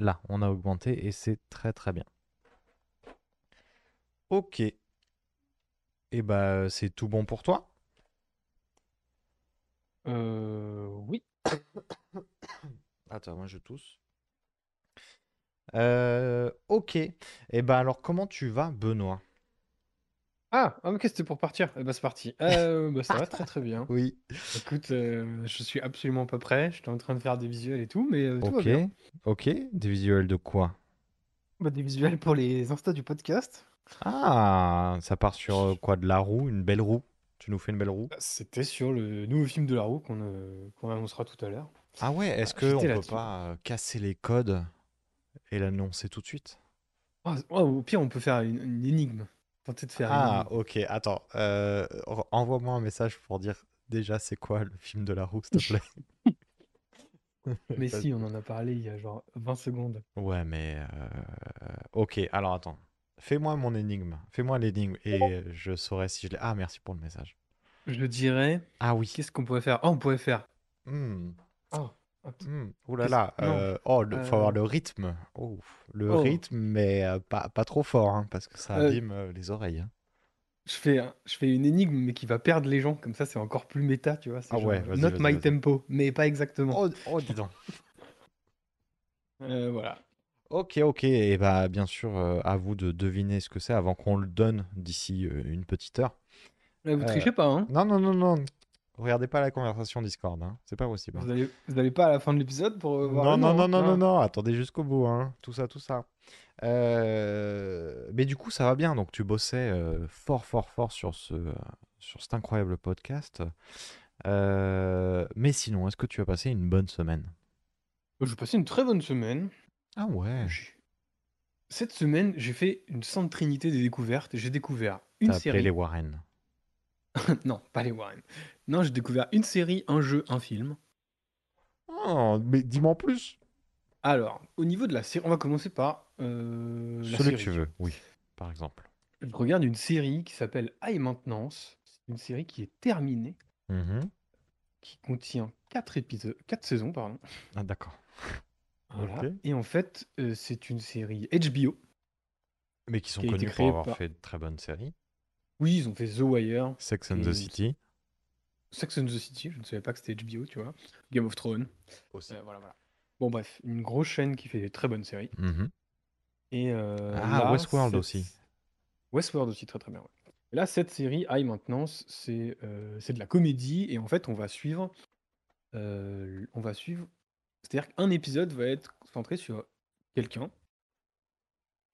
Là, on a augmenté et c'est très très bien. Ok. Et eh bah, c'est tout bon pour toi? Euh, oui. Attends, moi je tousse. Euh, ok. Et eh ben alors, comment tu vas, Benoît? Ah, ah ok, c'était pour partir. Eh ben, c'est parti. Euh, bah, ça va très très bien. Oui. Écoute, euh, je suis absolument pas prêt. J'étais en train de faire des visuels et tout, mais euh, tout va Ok. bien. Ok. Des visuels de quoi? Bah, des visuels pour les Insta du podcast. Ah, ça part sur euh, quoi? De la roue? Une belle roue? Tu nous fais une belle roue? Bah, C'était sur le nouveau film de la roue qu'on euh, qu'on annoncera tout à l'heure. Ah ouais, est-ce Ah, qu'on j'étais peut là-dessus. pas euh, casser les codes et l'annoncer tout de suite? Ah, oh, au pire, on peut faire une, une énigme. Tenter de faire une Ah, ok, attends. euh, envoie-moi un message pour dire déjà c'est quoi le film de la roue, s'il te plaît. Mais si, on en a parlé il y a genre 20 secondes. Ouais, mais... euh, Ok, alors attends. Fais-moi mon énigme. Fais-moi l'énigme et je saurai si je l'ai... Ah, merci pour le message. Je dirais, Ah oui. qu'est-ce qu'on pourrait faire? Oh, on pourrait faire. Oh, hmm, Ouh là là. euh, Oh, il faut avoir Euh, le rythme. Oh, le Oh. rythme, mais euh, pas, pas trop fort, hein, parce que ça Euh, abîme euh, les oreilles. hein. Je fais, je fais une énigme, mais qui va perdre les gens. Comme ça, c'est encore plus méta, tu vois. Ah genre, ouais, euh, not my tempo, mais pas exactement. Oh, oh, dis donc. Euh, voilà. Ok, ok. Et bah, bien sûr, euh, à vous de deviner ce que c'est avant qu'on le donne d'ici euh, une petite heure. Là, vous Euh, trichez pas, hein? Non, non, non, non. Regardez pas la conversation Discord, hein. C'est pas possible. hein. Vous allez, vous allez pas à la fin de l'épisode pour euh, voir Non, non, nom, non, hein? non, non, non. Attendez jusqu'au bout, hein. Tout ça, tout ça. Euh, Mais du coup, ça va bien. Donc, tu bossais euh, fort, fort, fort sur ce, sur cet incroyable podcast. Euh, Mais sinon, est-ce que tu as passé une bonne semaine? Je passé une très bonne semaine. Ah ouais. J'ai- Cette semaine, j'ai fait une sainte trinité des découvertes. J'ai découvert une série. les Warren. Non, pas les Warren. Non, j'ai découvert une série, un jeu, un film. Oh, mais dis-moi en plus. Alors, au niveau de la série, on va commencer par euh, la Celui que tu veux, oui, par exemple. Je regarde une série qui s'appelle High Maintenance. C'est une série qui est terminée, Mhm. qui contient quatre épisodes, quatre saisons, pardon. Ah, d'accord. Voilà. Et en fait, euh, c'est une série HBO. Mais qui sont Qui connus pour avoir par- fait de très bonnes séries. Oui, ils ont fait The Wire, Sex and the City Sex and the City, je ne savais pas que c'était HBO, tu vois. Game of Thrones. aussi. Euh, voilà, voilà. Bon, bref, une grosse chaîne qui fait des très bonnes séries. Mhm. Et euh, Ah, là, Westworld aussi. Westworld aussi, très très bien. ouais. Et là, cette série, High Maintenance, c'est euh, c'est de la comédie. Et en fait, on va suivre. euh, on va suivre. C'est-à-dire qu'un épisode va être centré sur quelqu'un.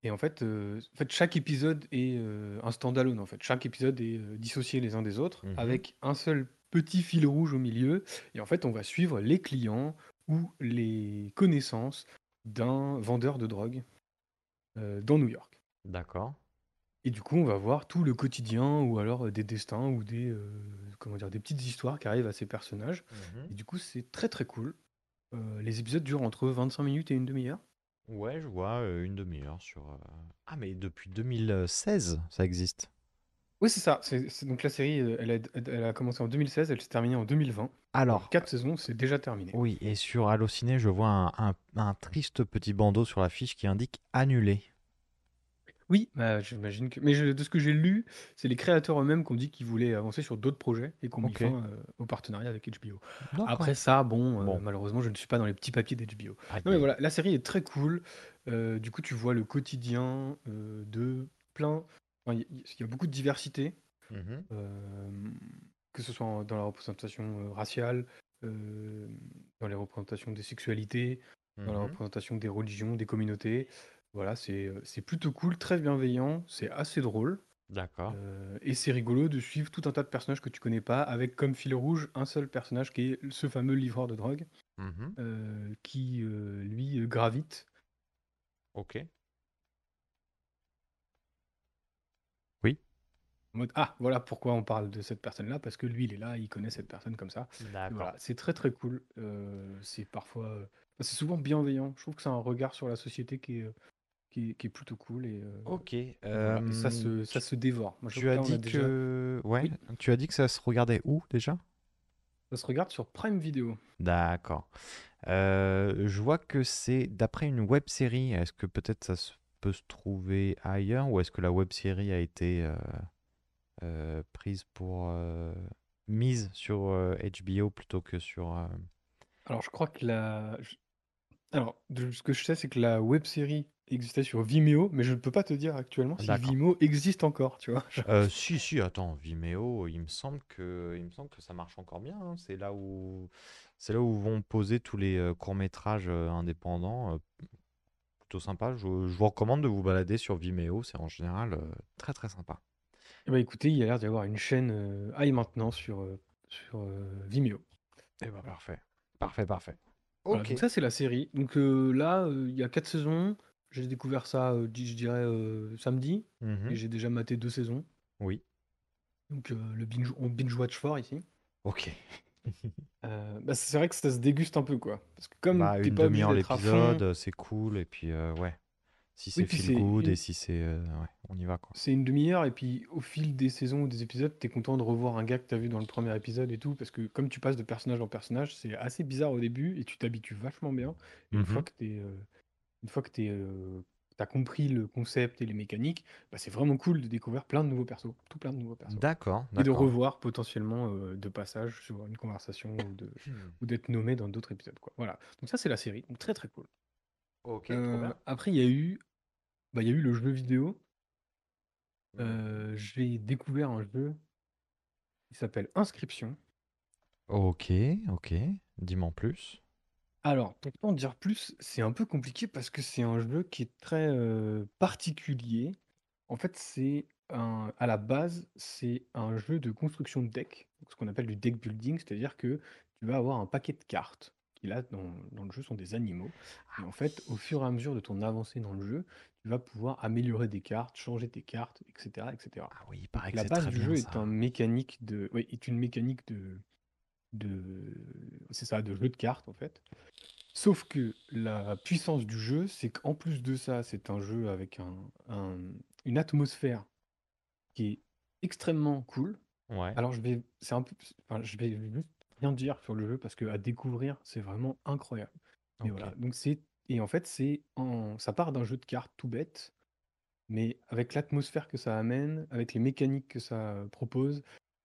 Et en fait, euh, en fait, chaque épisode est euh, un standalone. En fait, chaque épisode est euh, dissocié les uns des autres, Mhm. avec un seul petit fil rouge au milieu. Et en fait, on va suivre les clients ou les connaissances d'un vendeur de drogue euh, dans New York. D'accord. Et du coup, on va voir tout le quotidien ou alors euh, des destins ou des, euh, comment dire, des petites histoires qui arrivent à ces personnages. Mhm. Et du coup, c'est très très cool. Euh, les épisodes durent entre 25 minutes et une demi-heure. Ouais, je vois une demi-heure sur. Ah, mais depuis 2016, ça existe. Oui, c'est ça. C'est, c'est- donc la série, euh, elle a, elle a commencé en 2016, elle s'est terminée en 2020. Alors, Quatre saisons, c'est déjà terminé. oui, et sur Allociné, je vois un, un- un triste petit bandeau sur la fiche qui indique annulé. Oui, bah, j'imagine que. Mais je- de ce que j'ai lu, c'est les créateurs eux-mêmes qui ont dit qu'ils voulaient avancer sur d'autres projets et qu'on mis Ok. fin euh, au partenariat avec HBO. D'accord. Après ça, bon, euh, Bon. malheureusement, je ne suis pas dans les petits papiers d'HBO. Aïe, Non mais aïe. voilà, la série est très cool. Euh, du coup, tu vois le quotidien euh, de plein. Enfin, Il y, a beaucoup de diversité, Mhm. euh, que ce soit dans la représentation euh, raciale, euh, dans les représentations des sexualités, dans la Mhm. représentation des religions, des communautés. Voilà, c'est plutôt cool, très bienveillant, c'est assez drôle. D'accord. euh, et c'est rigolo de suivre tout un tas de personnages que tu connais pas, avec comme fil rouge un seul personnage qui est ce fameux livreur de drogue, euh, qui lui gravite Ok. En mode, ah, voilà pourquoi on parle de cette personne-là, parce que lui, il est là, il connaît cette personne comme ça. D'accord. Voilà, c'est très très cool. Euh, c'est parfois, euh, c'est souvent bienveillant. Je trouve que c'est un regard sur la société qui est, euh, qui est, qui est plutôt cool et, euh, Ok. et voilà. Et ça euh, se, ça tu, se dévore. Moi, je tu trouve que as là, on a dit déjà. que. Ouais, Oui. tu as dit que ça se regardait où déjà? Ça se regarde sur Prime Video. D'accord. Euh, je vois que c'est d'après une web série. Est-ce que peut-être ça se- peut se trouver ailleurs ou est-ce que la web série a été euh, prise pour euh, mise sur euh, HBO plutôt que sur. euh, Alors, je crois que la. Alors, ce que je sais, c'est que la web série existait sur Vimeo, mais je ne peux pas te dire actuellement si. Vimeo existe encore, tu vois. Euh, si, si, attends, Vimeo, il me semble que, il me semble que ça marche encore bien. hein. C'est là où, c'est là où vont poser tous les euh, courts-métrages euh, indépendants. euh, plutôt sympa. Je, je vous recommande de vous balader sur Vimeo. C'est en général euh, très très sympa. Eh ben, écoutez, il y a l'air d'y avoir une chaîne euh, Aïe maintenant sur, euh, sur euh, Vimeo. Et bah parfait. Parfait, parfait. Voilà, Ok. donc ça, c'est la série. Donc euh, là, euh, il y a quatre saisons. J'ai découvert ça, euh, di- je dirais, euh, samedi. Mhm. Et j'ai déjà maté deux saisons. Oui. Donc euh, le binge, on binge-watch fort ici. Ok. Euh, bah, c'est vrai que ça se déguste un peu, quoi. Parce que comme Bah, t'es une pas obligé demi-heure d'être à l'épisode, fond, euh, c'est cool. Et puis, euh, ouais. Si oui, c'est puis feel c'est good et une, si c'est. euh, ouais, on y va quoi. c'est une demi-heure, et puis au fil des saisons ou des épisodes, t'es content de revoir un gars que t'as vu dans le premier épisode et tout, parce que comme tu passes de personnage en personnage, c'est assez bizarre au début, et tu t'habitues vachement bien. Et une fois Mhm. que t'es, euh, une fois que t'es, euh, t'as compris le concept et les mécaniques, bah, c'est vraiment cool de découvrir plein de nouveaux persos, tout plein de nouveaux persos. D'accord, Et de d'accord. revoir potentiellement euh, de passage sur une conversation ou de, ou d'être nommé dans d'autres épisodes, quoi. Voilà. Donc ça, c'est la série. Donc très très cool. Ok, Euh, après, il y a eu, bah, il y a eu le jeu vidéo. Euh, j'ai découvert un jeu qui s'appelle Inscription. Ok, ok. Dis-moi en plus. Alors, pour pas en dire plus, c'est un peu compliqué parce que c'est un jeu qui est très euh, particulier. En fait, c'est un, à la base, c'est un jeu de construction de deck, ce qu'on appelle du deck building, c'est-à-dire que tu vas avoir un paquet de cartes qui là dans, dans le jeu sont des animaux. Et Ah en fait, au fur et à mesure de ton avancée dans le jeu, tu vas pouvoir améliorer des cartes, changer tes cartes, etc., etc. Ah oui, il Donc paraît que la c'est base très du bien jeu est un ça. mécanique de, oui, est une mécanique de, de, c'est ça, de jeu de cartes en fait. Sauf que la puissance du jeu, c'est qu'en plus de ça, c'est un jeu avec un, un- une atmosphère qui est extrêmement cool. Ouais, Alors je vais, c'est un peu, enfin, je vais juste rien dire sur le jeu parce que à découvrir, c'est vraiment incroyable. Ok. voilà, donc c'est, et en fait, c'est en, ça part d'un jeu de cartes tout bête, mais avec l'atmosphère que ça amène, avec les mécaniques que ça propose,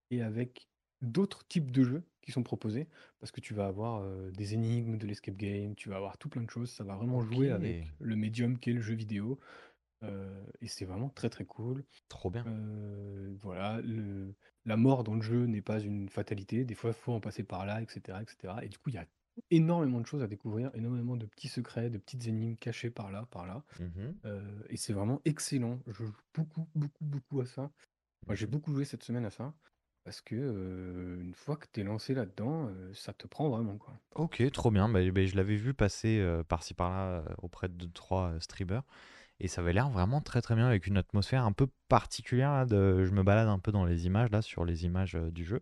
et avec d'autres types de jeux qui sont proposés, parce que tu vas avoir euh, des énigmes, de l'escape game, tu vas avoir tout plein de choses, ça va vraiment jouer avec le médium qu'est le jeu vidéo, euh, et c'est vraiment très très cool. trop bien. Euh, voilà, le, la mort dans le jeu n'est pas une fatalité, des fois il faut en passer par là, etc., etc. Et du coup, il y a énormément de choses à découvrir, énormément de petits secrets, de petites énigmes cachées par là, par là. Mhm, Euh, et c'est vraiment excellent. Je joue beaucoup, beaucoup, beaucoup à ça. Moi, j'ai mhm. beaucoup joué cette semaine à ça. Parce que euh, une fois que t'es lancé là-dedans, euh, ça te prend vraiment, quoi. Ok, trop bien. Bah, bah, je l'avais vu passer euh, par-ci par-là auprès de deux, trois streamers. Et ça avait l'air vraiment très très bien avec une atmosphère un peu particulière. là, de... Je me balade un peu dans les images là, sur les images euh, du jeu.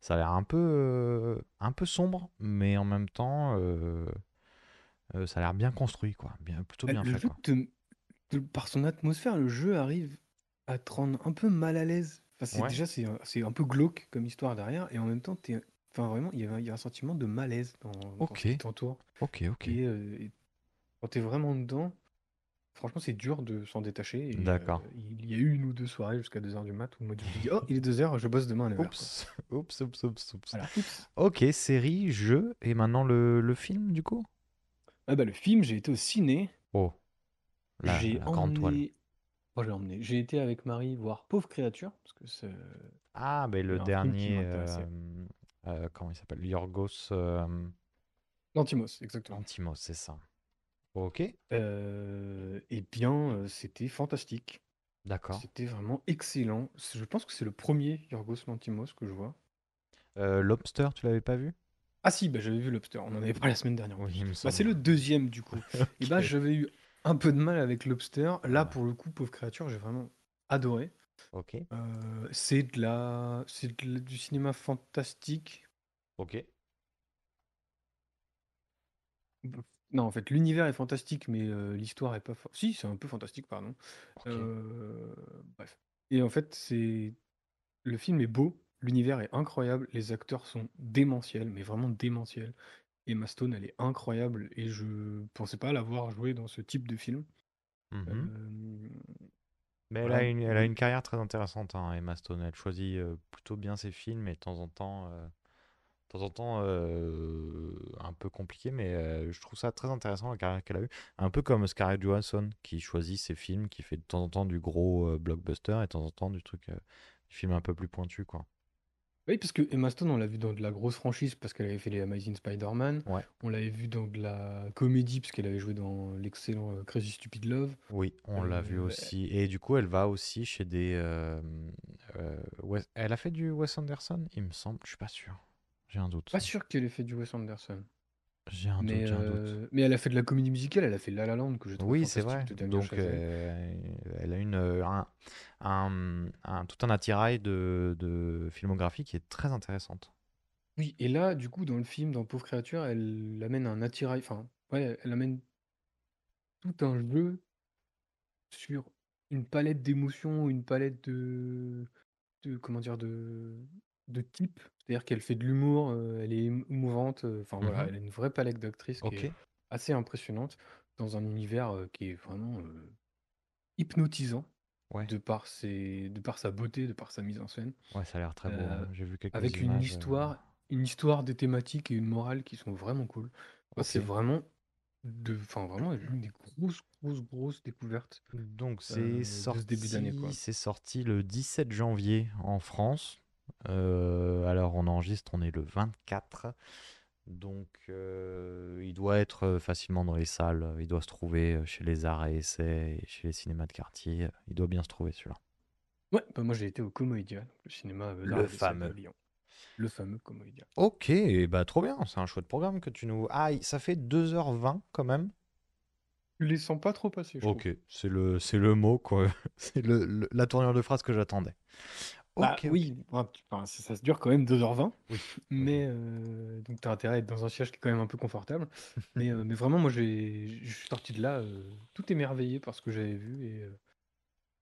Ça a l'air un peu, euh, un peu sombre, mais en même temps, euh, ça a l'air bien construit, quoi. Bien, plutôt Bah, bien Le fait, jeu, quoi. te- te- par son atmosphère, le jeu arrive à te rendre un peu mal à l'aise. Enfin, c'est, Ouais, déjà, c'est un, c'est un peu glauque comme histoire derrière. Et en même temps, t'es, enfin, vraiment, il y, y a un sentiment de malaise dans, dans ce ok, qui t'entoure. ok, ok. Et, euh, et quand t'es vraiment dedans, franchement, c'est dur de s'en détacher. Et euh, D'accord. il y a eu une ou deux soirées jusqu'à 2h du mat où moi, je me dis Oh, il est 2h, je bosse demain à 9h. Quoi. Oups, oups, oups, oups, oups. Voilà, oups. Ok, série, jeu, et maintenant le, le film, du coup? Ah bah, le film, j'ai été au ciné. Oh, la, J'ai la grande toile. emmené. Oh, j'ai emmené. J'ai été avec Marie voir Pauvre Créature, parce que c'est Ah, ben le un film qui dernier, m'intéressait. euh, euh, comment il s'appelle? Yorgos euh, Lantimos, exactement. Lanthimos, c'est ça. Ok, Euh, eh bien, euh, c'était fantastique. d'accord. C'était vraiment excellent. Je pense que c'est le premier Yorgos Lantimos que je vois. Euh, Lobster, tu l'avais pas vu? Ah si, bah, j'avais vu Lobster. On en avait parlé la semaine dernière Oui, Bah, c'est le deuxième du coup. Et bah, j'avais eu un peu de mal avec Lobster. Là, Ah, pour le coup, Pauvre Créature, j'ai vraiment adoré. ok, Euh, c'est de la... c'est du cinéma fantastique. ok. Non, en fait, l'univers est fantastique, mais l'histoire est pas. Si, c'est un peu fantastique, pardon. Ok. Bref. Et en fait, c'est le film est beau, l'univers est incroyable, les acteurs sont démentiels, mais vraiment démentiels. Emma Stone, elle est incroyable et je pensais pas l'avoir joué dans ce type de film. Euh, Mais elle a une, elle a une carrière très intéressante, hein, Emma Stone. Elle choisit plutôt bien ses films et de temps en temps, de temps en temps euh, un peu compliqué, mais euh, je trouve ça très intéressant la carrière qu'elle a eue. Un peu comme Scarlett Johansson qui choisit ses films, qui fait de temps en temps du gros euh, blockbuster et de temps en temps du truc, du film un peu plus pointu, quoi. Oui, parce que Emma Stone, on l'a vu dans de la grosse franchise parce qu'elle avait fait les Amazing Spider-Man. Ouais. On l'avait vu dans de la comédie parce qu'elle avait joué dans l'excellent Crazy Stupid Love. Oui, on l'a vu aussi. Et du coup, elle va aussi chez des. Elle a fait du Wes Anderson, il me semble. Je suis pas sûr. J'ai un doute. pas sûr qu'elle ait fait du Wes Anderson. J'ai un Mais, doute, j'ai un doute. euh, mais elle a fait de la comédie musicale, elle a fait La La Land que je trouve Oui, c'est fantastique vrai. de Damien Donc, Chazelle. euh, elle a une, euh, un, un- un- tout un attirail de, de filmographie qui est très intéressante. Oui, et là, du coup, dans le film, dans Pauvre créature, elle amène un attirail, enfin, ouais, elle amène tout un jeu sur une palette d'émotions, une palette de, de comment dire, de, de type. C'est-à-dire qu'elle fait de l'humour, euh, elle est émouvante, euh, enfin voilà, Mhm. elle a une vraie palette d'actrices qui Ok. est assez impressionnante dans un univers euh, qui est vraiment euh, hypnotisant Ouais. de par ses, de par sa beauté, de par sa mise en scène. Ouais, ça a l'air très beau. Euh, hein. J'ai vu quelques avec une images. euh, histoire, une histoire, des thématiques et une morale qui sont vraiment cool. Moi, c'est Ok. vraiment de, enfin vraiment l'une des grosses, grosses, grosses découvertes Donc, c'est euh, de ce début d'année, quoi. sorti, c'est sorti le 17 janvier en France. Euh, alors, on enregistre, on est le 24. Donc, euh, il doit être euh, facilement dans les salles. Il doit se trouver chez les arts et essais et chez les cinémas de quartier. Il doit bien se trouver celui-là. Ouais, bah moi j'ai été au Comoedia, donc le cinéma euh, Le et d'essai de fameux. Lyon. Le fameux Comoedia. Ok, bah trop bien. C'est un chouette programme que tu nous. Ah, ça fait 2h20 quand même. Tu les sens pas trop passer, je. Ok, c'est le, c'est le mot, quoi. C'est le, le- la tournure de phrase que j'attendais. Bah Ok, ok. oui, tu- enfin, ça, ça se dure quand même 2h20, Oui. mais euh, donc t'as intérêt à être dans un siège qui est quand même un peu confortable. Mais, euh, mais vraiment, moi j'ai, je suis sorti de là euh, tout émerveillé par ce que j'avais vu et, euh,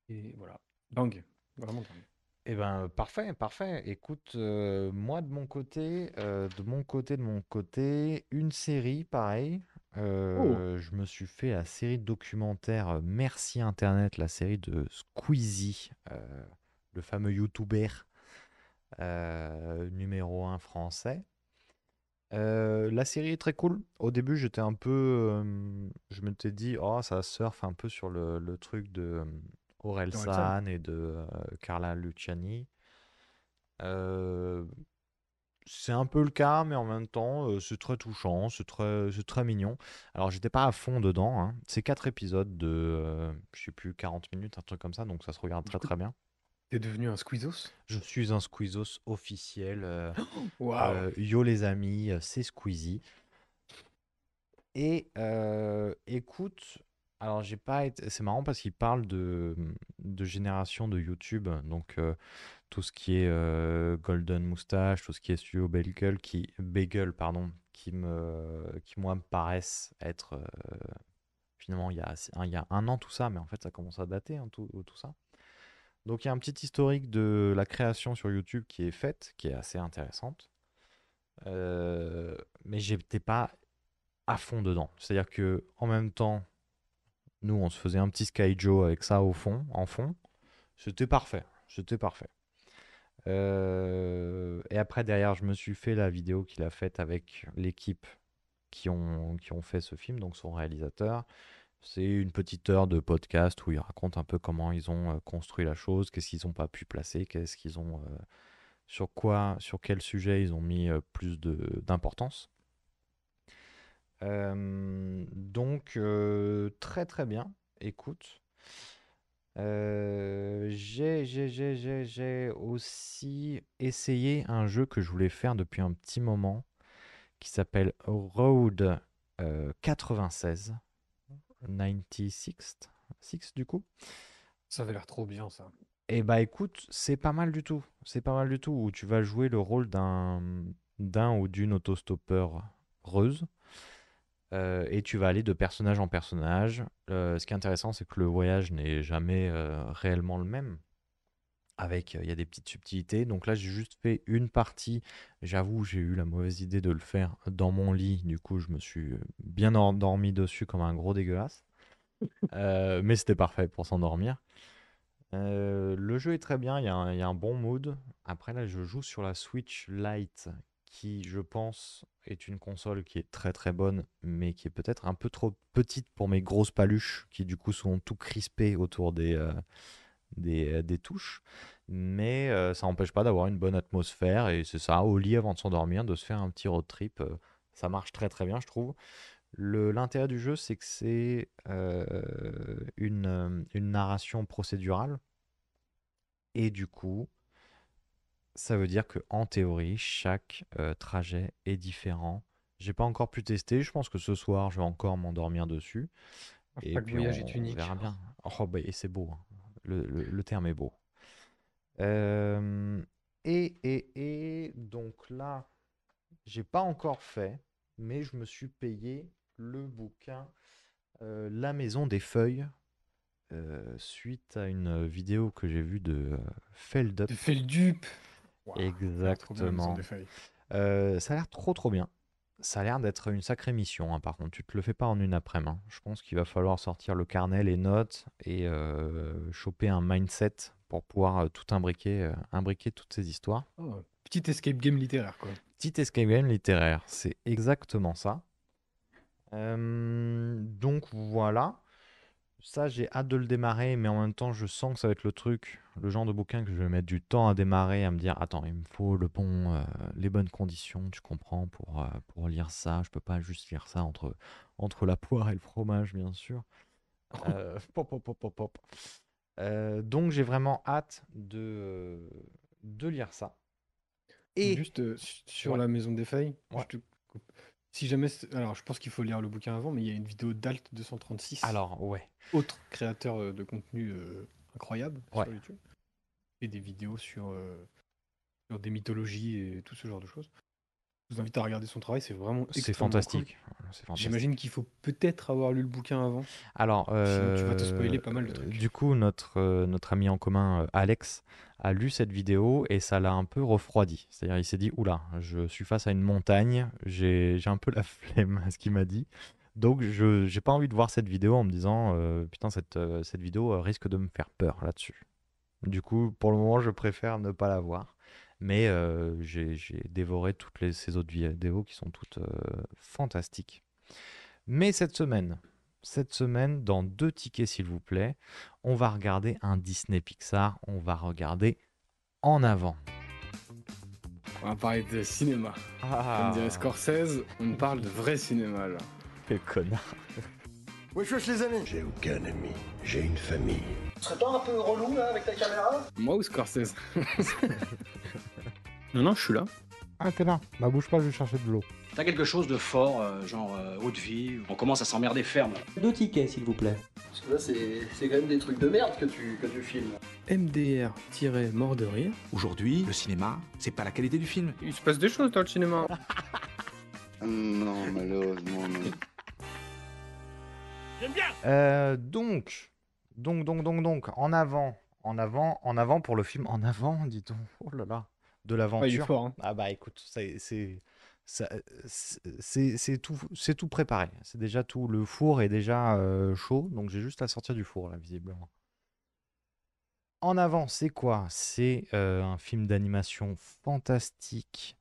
et voilà, dingue, vraiment dingue. Eh ben, parfait, parfait. Écoute, euh, moi de mon côté, euh, de mon côté, de mon côté, une série, pareil. Oh, Euh, je me suis fait la série documentaire euh, Merci Internet, la série de Squeezie, le fameux YouTuber euh, numéro un français. Euh, la série est très cool. Au début, j'étais un peu, euh, je m'étais dit, oh, ça surfe un peu sur le, le truc de Aurel. San et de Carla Luciani. C'est un peu le cas, mais en même temps, c'est très touchant, c'est très, c'est très mignon. Alors, j'étais pas à fond dedans. hein. C'est quatre épisodes de, je sais plus, 40 minutes, un truc comme ça, donc ça se regarde très très bien. T'es devenu un Squeezos? Je suis un Squeezos officiel. euh, Waouh! euh, yo les amis, euh, c'est Squeezie. Et euh, écoute, alors j'ai pas été. C'est marrant parce qu'il parle de, de génération de YouTube, donc euh, tout ce qui est euh, Golden Moustache, tout ce qui est Studio Bagel, qui, Bagel, pardon, qui me, qui moi me paraissent être euh, finalement il y a, il y a un an tout ça, mais en fait ça commence à dater hein, tout, tout ça. Donc il y a un petit historique de la création sur YouTube qui est faite, qui est assez intéressante. Euh, mais j'étais pas à fond dedans. C'est-à-dire que en même temps, nous, on se faisait un petit Sky Joe avec ça au fond, en fond. C'était parfait. C'était parfait. Euh, et après, derrière, je me suis fait la vidéo qu'il a faite avec l'équipe qui ont, qui ont fait ce film, donc son réalisateur. C'est une petite heure de podcast où il raconte un peu comment ils ont construit la chose, qu'est-ce qu'ils n'ont pas pu placer, qu'est-ce qu'ils ont, sur quoi, sur quel sujet ils ont mis plus d'importance. Donc, très très bien. Écoute, j'ai, aussi essayé un jeu que je voulais faire depuis un petit moment qui s'appelle Road euh, 96, 96, six, du coup. Ça avait l'air trop bien, ça. Et bah écoute, c'est pas mal du tout. C'est pas mal du tout où tu vas jouer le rôle d'un d'un ou d'une autostoppeur reuse. Euh, et tu vas aller de personnage en personnage. Euh, ce qui est intéressant, c'est que le voyage n'est jamais euh, réellement le même. Avec il y a des petites subtilités. Donc là, j'ai juste fait une partie. J'avoue, j'ai eu la mauvaise idée de le faire dans mon lit. Du coup, je me suis bien endormi dessus comme un gros dégueulasse. Euh, mais c'était parfait pour s'endormir. Euh, le jeu est très bien, il y, a un, bon mood. Après, là, je joue sur la Switch Lite, qui, je pense, est une console qui est très très bonne, mais qui est peut-être un peu trop petite pour mes grosses paluches, qui du coup sont tout crispées autour des, des, euh, des touches. Mais euh, ça n'empêche pas d'avoir une bonne atmosphère, et c'est ça, au lit avant de s'endormir, de se faire un petit road trip. euh, ça marche très très bien, je trouve. Le- L'intérêt du jeu, c'est que c'est euh, une, une narration procédurale. Et du coup, ça veut dire que en théorie, chaque trajet est différent. J'ai pas encore pu tester. Je pense que ce soir, je vais encore m'endormir dessus. Et Chaque puis voyage on, est on unique. verra bien. Oh, bah, et c'est beau. hein. Le, le- le terme est beau. Euh, et, et, et donc là, j'ai pas encore fait, mais je me suis payé le bouquin euh, La Maison des Feuilles euh, suite à une vidéo que j'ai vue de Feldup. De bien, maison Exactement. des ça a l'air trop trop bien. Ça a l'air d'être une sacrée mission, hein, par contre. Tu te le fais pas en une après-midi. hein. Je pense qu'il va falloir sortir le carnet, les notes et euh, choper un mindset pour pouvoir euh, tout imbriquer, euh, imbriquer toutes ces histoires. Oh, petit escape game littéraire, quoi. Petit escape game littéraire, c'est exactement ça. Euh, donc voilà. Ça, j'ai hâte de le démarrer, mais en même temps, je sens que ça va être le truc, le genre de bouquin que je vais mettre du temps à démarrer, à me dire, attends, il me faut le bon, euh, les bonnes conditions, tu comprends, pour, euh, pour lire ça. Je peux pas juste lire ça entre, entre la poire et le fromage, bien sûr. Euh, pop, pop, pop, pop, donc, j'ai vraiment hâte de, de lire ça. Et Juste su- sur Ouais. la maison des feuilles, Ouais. je te coupe. Si jamais, c'est- alors je pense qu'il faut lire le bouquin avant, mais il y a une vidéo d'Alt 236, alors, ouais. autre créateur euh, de contenu euh, incroyable Ouais. sur YouTube, et des vidéos sur, euh, sur des mythologies et tout ce genre de choses. Je vous invite à regarder son travail, c'est vraiment C'est fantastique. cool. J'imagine qu'il faut peut-être avoir lu le bouquin avant. Alors, Sinon, tu vas te euh, spoiler pas mal de trucs. du coup, notre, euh, notre ami en commun, euh, Alex, a lu cette vidéo et ça l'a un peu refroidi. C'est-à-dire, il s'est dit, oula, je suis face à une montagne, j'ai j'ai un peu la flemme à ce qu'il m'a dit. Donc, je j'ai pas envie de voir cette vidéo en me disant, euh, putain, cette, euh, cette vidéo euh, risque de me faire peur là-dessus. Du coup, pour le moment, je préfère ne pas la voir. Mais euh, j'ai dévoré toutes les, ces autres vidéos qui sont toutes euh, fantastiques. Mais cette semaine, cette semaine, dans deux tickets s'il vous plaît, on va regarder un Disney Pixar. On va regarder En avant. On va parler de cinéma. Ah, Comme dirait Scorsese, on parle de vrai cinéma là. quel connard. Wesh wesh les amis J'ai aucun ami, j'ai une famille. Tu serais pas un peu relou là avec ta caméra? Moi ou Scorsese? Non, non, je suis là. Ah, t'es là. Bah, bouge pas, je vais chercher de l'eau. T'as quelque chose de fort, euh, genre euh, haute vie, on commence à s'emmerder ferme. Deux tickets, s'il vous plaît. Parce que là c'est c'est quand même des trucs de merde que tu, que tu filmes. MDR-mort de rire. Aujourd'hui, le cinéma, c'est pas la qualité du film. Il se passe des choses dans le cinéma. Non, malheureusement, non. Euh, donc, donc, donc, donc, donc, en avant, en avant, en avant pour le film En avant, dit-on. Oh là là, de l'aventure. Hein. Ah bah écoute, c'est c'est tout c'est tout préparé. C'est déjà tout. Le four est déjà euh, chaud, donc j'ai juste à sortir du four là, visiblement. En avant, c'est quoi? C'est euh, un film d'animation fantastique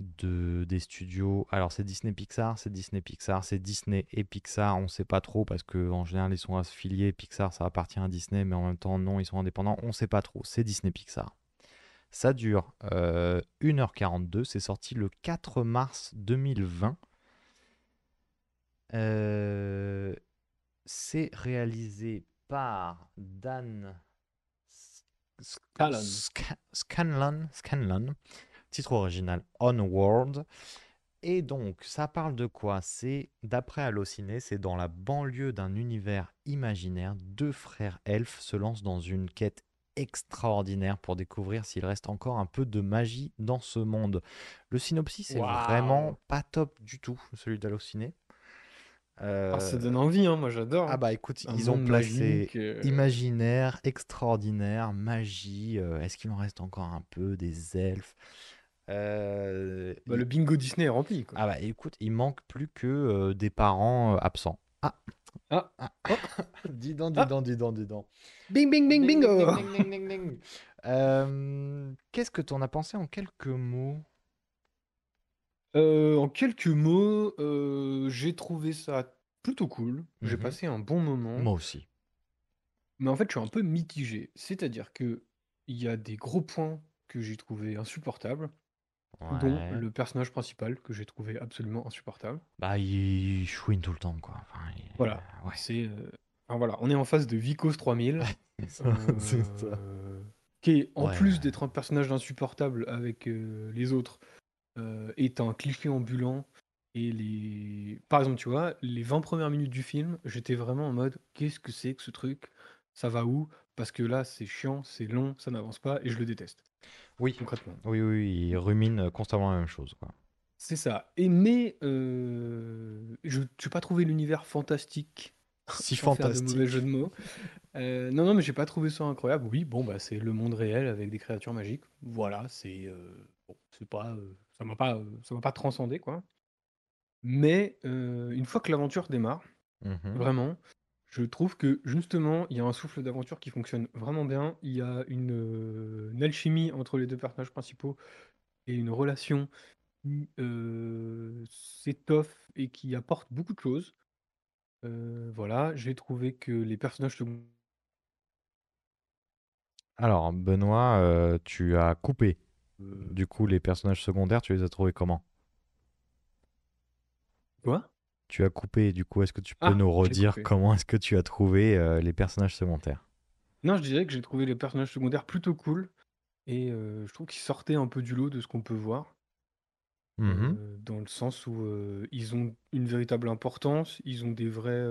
de des studios. Alors c'est Disney Pixar, c'est Disney Pixar, c'est Disney et Pixar. On sait pas trop parce que en général ils sont affiliés. Pixar, ça appartient à Disney, mais en même temps non, ils sont indépendants. On sait pas trop. C'est Disney Pixar. Ça dure euh, 1h42. C'est sorti le 4 mars 2020. Euh, c'est réalisé par Dan Scanlon. Sca- Scanlon. Scanlon. Titre original Onward. Et donc, ça parle de quoi? C'est, d'après Allociné, c'est dans la banlieue d'un univers imaginaire, deux frères elfes se lancent dans une quête extraordinaire pour découvrir s'il reste encore un peu de magie dans ce monde. Le synopsis est vraiment pas top du tout, celui d'Allociné. Euh, Ah, ça donne envie, hein, moi j'adore. Ah bah écoute, Un ils ont placé euh, imaginaire, extraordinaire, magie. euh, Est-ce qu'il en reste encore un peu des elfes Euh, bah, il- le bingo Disney est rempli. Quoi. Ah bah écoute, il manque plus que euh, des parents euh, absents. Ah, Ah. dis donc, dis Ah. donc, dis donc, dis donc. Bing, bing, bing, Ding, bingo. Euh, Qu'est-ce que tu en as pensé en quelques mots? Euh, en quelques mots, euh, j'ai trouvé ça plutôt cool. J'ai Mhm. passé un bon moment. Moi aussi. Mais en fait, je suis un peu mitigé. C'est-à-dire que il y a des gros points que j'ai trouvé insupportables, dont Ouais. le personnage principal que j'ai trouvé absolument insupportable. Bah, il chouine tout le temps, quoi. Enfin, il- Voilà. Ouais. C'est, euh, enfin, voilà, on est en face de Vicos 3000, C'est ça. euh, qui est en Ouais. plus d'être un personnage insupportable avec euh, les autres, euh, est un cliché ambulant. Et les, par exemple, tu vois, les 20 premières minutes du film, j'étais vraiment en mode, qu'est-ce que c'est que ce truc? Ça va où? Parce que là, c'est chiant, c'est long, ça n'avance pas, et je le déteste, Oui. concrètement. Oui, oui, il rumine constamment la même chose, quoi. C'est ça. Et mais euh, je n'ai pas trouvé l'univers fantastique. Si sans faire de fantastique. mauvais jeu de mots. Euh, non, non, mais j'ai pas trouvé ça incroyable. Oui, bon, bah c'est le monde réel avec des créatures magiques. Voilà, c'est euh, bon, c'est pas, euh, ça m'a pas, ça m'a pas transcendé quoi. Mais une fois que l'aventure démarre, Mhm. vraiment, je trouve que justement, il y a un souffle d'aventure qui fonctionne vraiment bien. Il y a une, euh, une alchimie entre les deux personnages principaux et une relation qui euh, s'étoffe et qui apporte beaucoup de choses. Euh, voilà, j'ai trouvé que les personnages secondaires. Alors, Benoît, euh, tu as coupé. euh, Du coup, les personnages secondaires, tu les as trouvés comment? Quoi? Tu as coupé, du coup, est-ce que tu peux Ah, nous redire comment est-ce que tu as trouvé euh, les personnages secondaires? Non, je dirais que j'ai trouvé les personnages secondaires plutôt cool. Et euh, je trouve qu'ils sortaient un peu du lot de ce qu'on peut voir. Mhm. euh, dans le sens où ils ont une véritable importance, ils ont des vrais,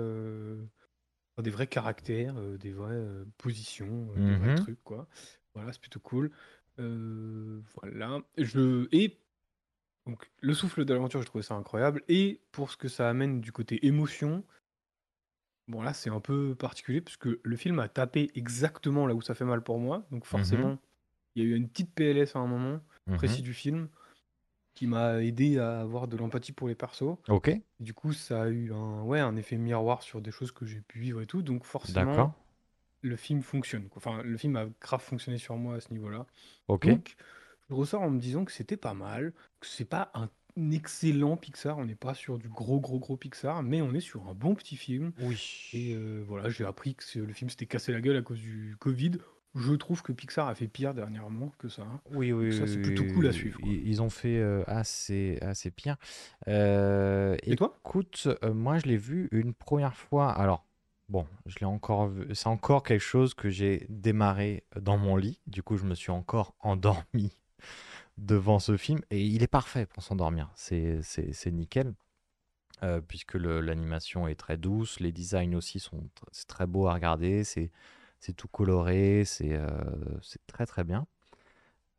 des vrais caractères, des vraies positions, des vrais Mhm. trucs, quoi. Voilà, c'est plutôt cool. Voilà. Je... Et donc, le souffle de l'aventure, j'ai trouvé ça incroyable. Et pour ce que ça amène du côté émotion, bon là, c'est un peu particulier, puisque le film a tapé exactement là où ça fait mal pour moi. Donc forcément, il y a eu une petite PLS à un moment Mhm. précis du film qui m'a aidé à avoir de l'empathie pour les persos. Ok, du coup, ça a eu un, ouais, un effet miroir sur des choses que j'ai pu vivre et tout. Donc forcément, le film fonctionne. quoi. Enfin, le film a grave fonctionné sur moi à ce niveau-là. Ok. Donc, je ressors en me disant que c'était pas mal, que c'est pas un excellent Pixar, on n'est pas sur du gros gros gros Pixar, mais on est sur un bon petit film. Oui. Et euh, voilà, j'ai appris que le film s'était cassé la gueule à cause du Covid. Je trouve que Pixar a fait pire dernièrement que ça. Oui, oui, ça, c'est oui, plutôt oui, cool à suivre, quoi. Ils, ont fait euh, assez, assez pire. Euh, Et toi Écoute, moi je l'ai vu une première fois. Alors, bon, je l'ai encore vu. C'est encore quelque chose que j'ai démarré dans mon lit. Du coup, je me suis encore endormi devant ce film. Et il est parfait pour s'endormir. C'est, nickel. Euh, puisque l'animation est très douce, les designs aussi sont c'est très beau à regarder, c'est tout coloré, c'est euh, très très bien.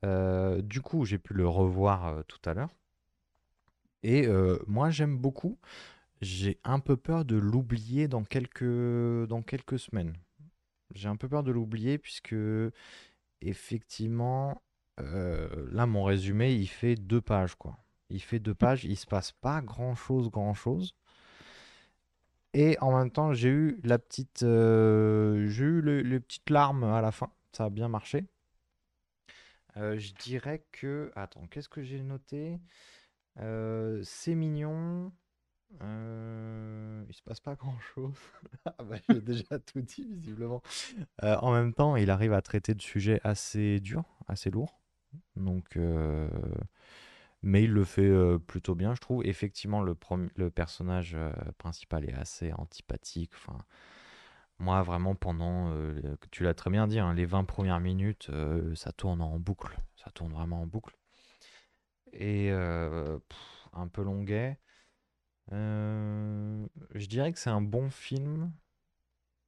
Euh, du coup, j'ai pu le revoir euh, tout à l'heure. Et moi, j'aime beaucoup. J'ai un peu peur de l'oublier dans quelques, dans quelques semaines. J'ai un peu peur de l'oublier puisque, effectivement, euh, là, mon résumé, il fait deux pages, quoi. Il fait deux pages, il se passe pas grand-chose, grand-chose. Et en même temps, j'ai eu la petite, euh, j'ai eu le- les petites larmes à la fin. Ça a bien marché. Euh, je dirais que. Attends, qu'est-ce que j'ai noté? C'est mignon. Il se passe pas grand-chose. Ah bah, j'ai déjà tout dit, visiblement. En même temps, il arrive à traiter de sujets assez durs, assez lourds. Donc, euh, mais il le fait euh, plutôt bien, je trouve. Effectivement, le, le personnage euh, principal est assez antipathique. Enfin, moi, vraiment, pendant, tu l'as très bien dit, hein, les 20 premières minutes, ça tourne en boucle. Ça tourne vraiment en boucle. Et un peu longuet. Je dirais que c'est un bon film.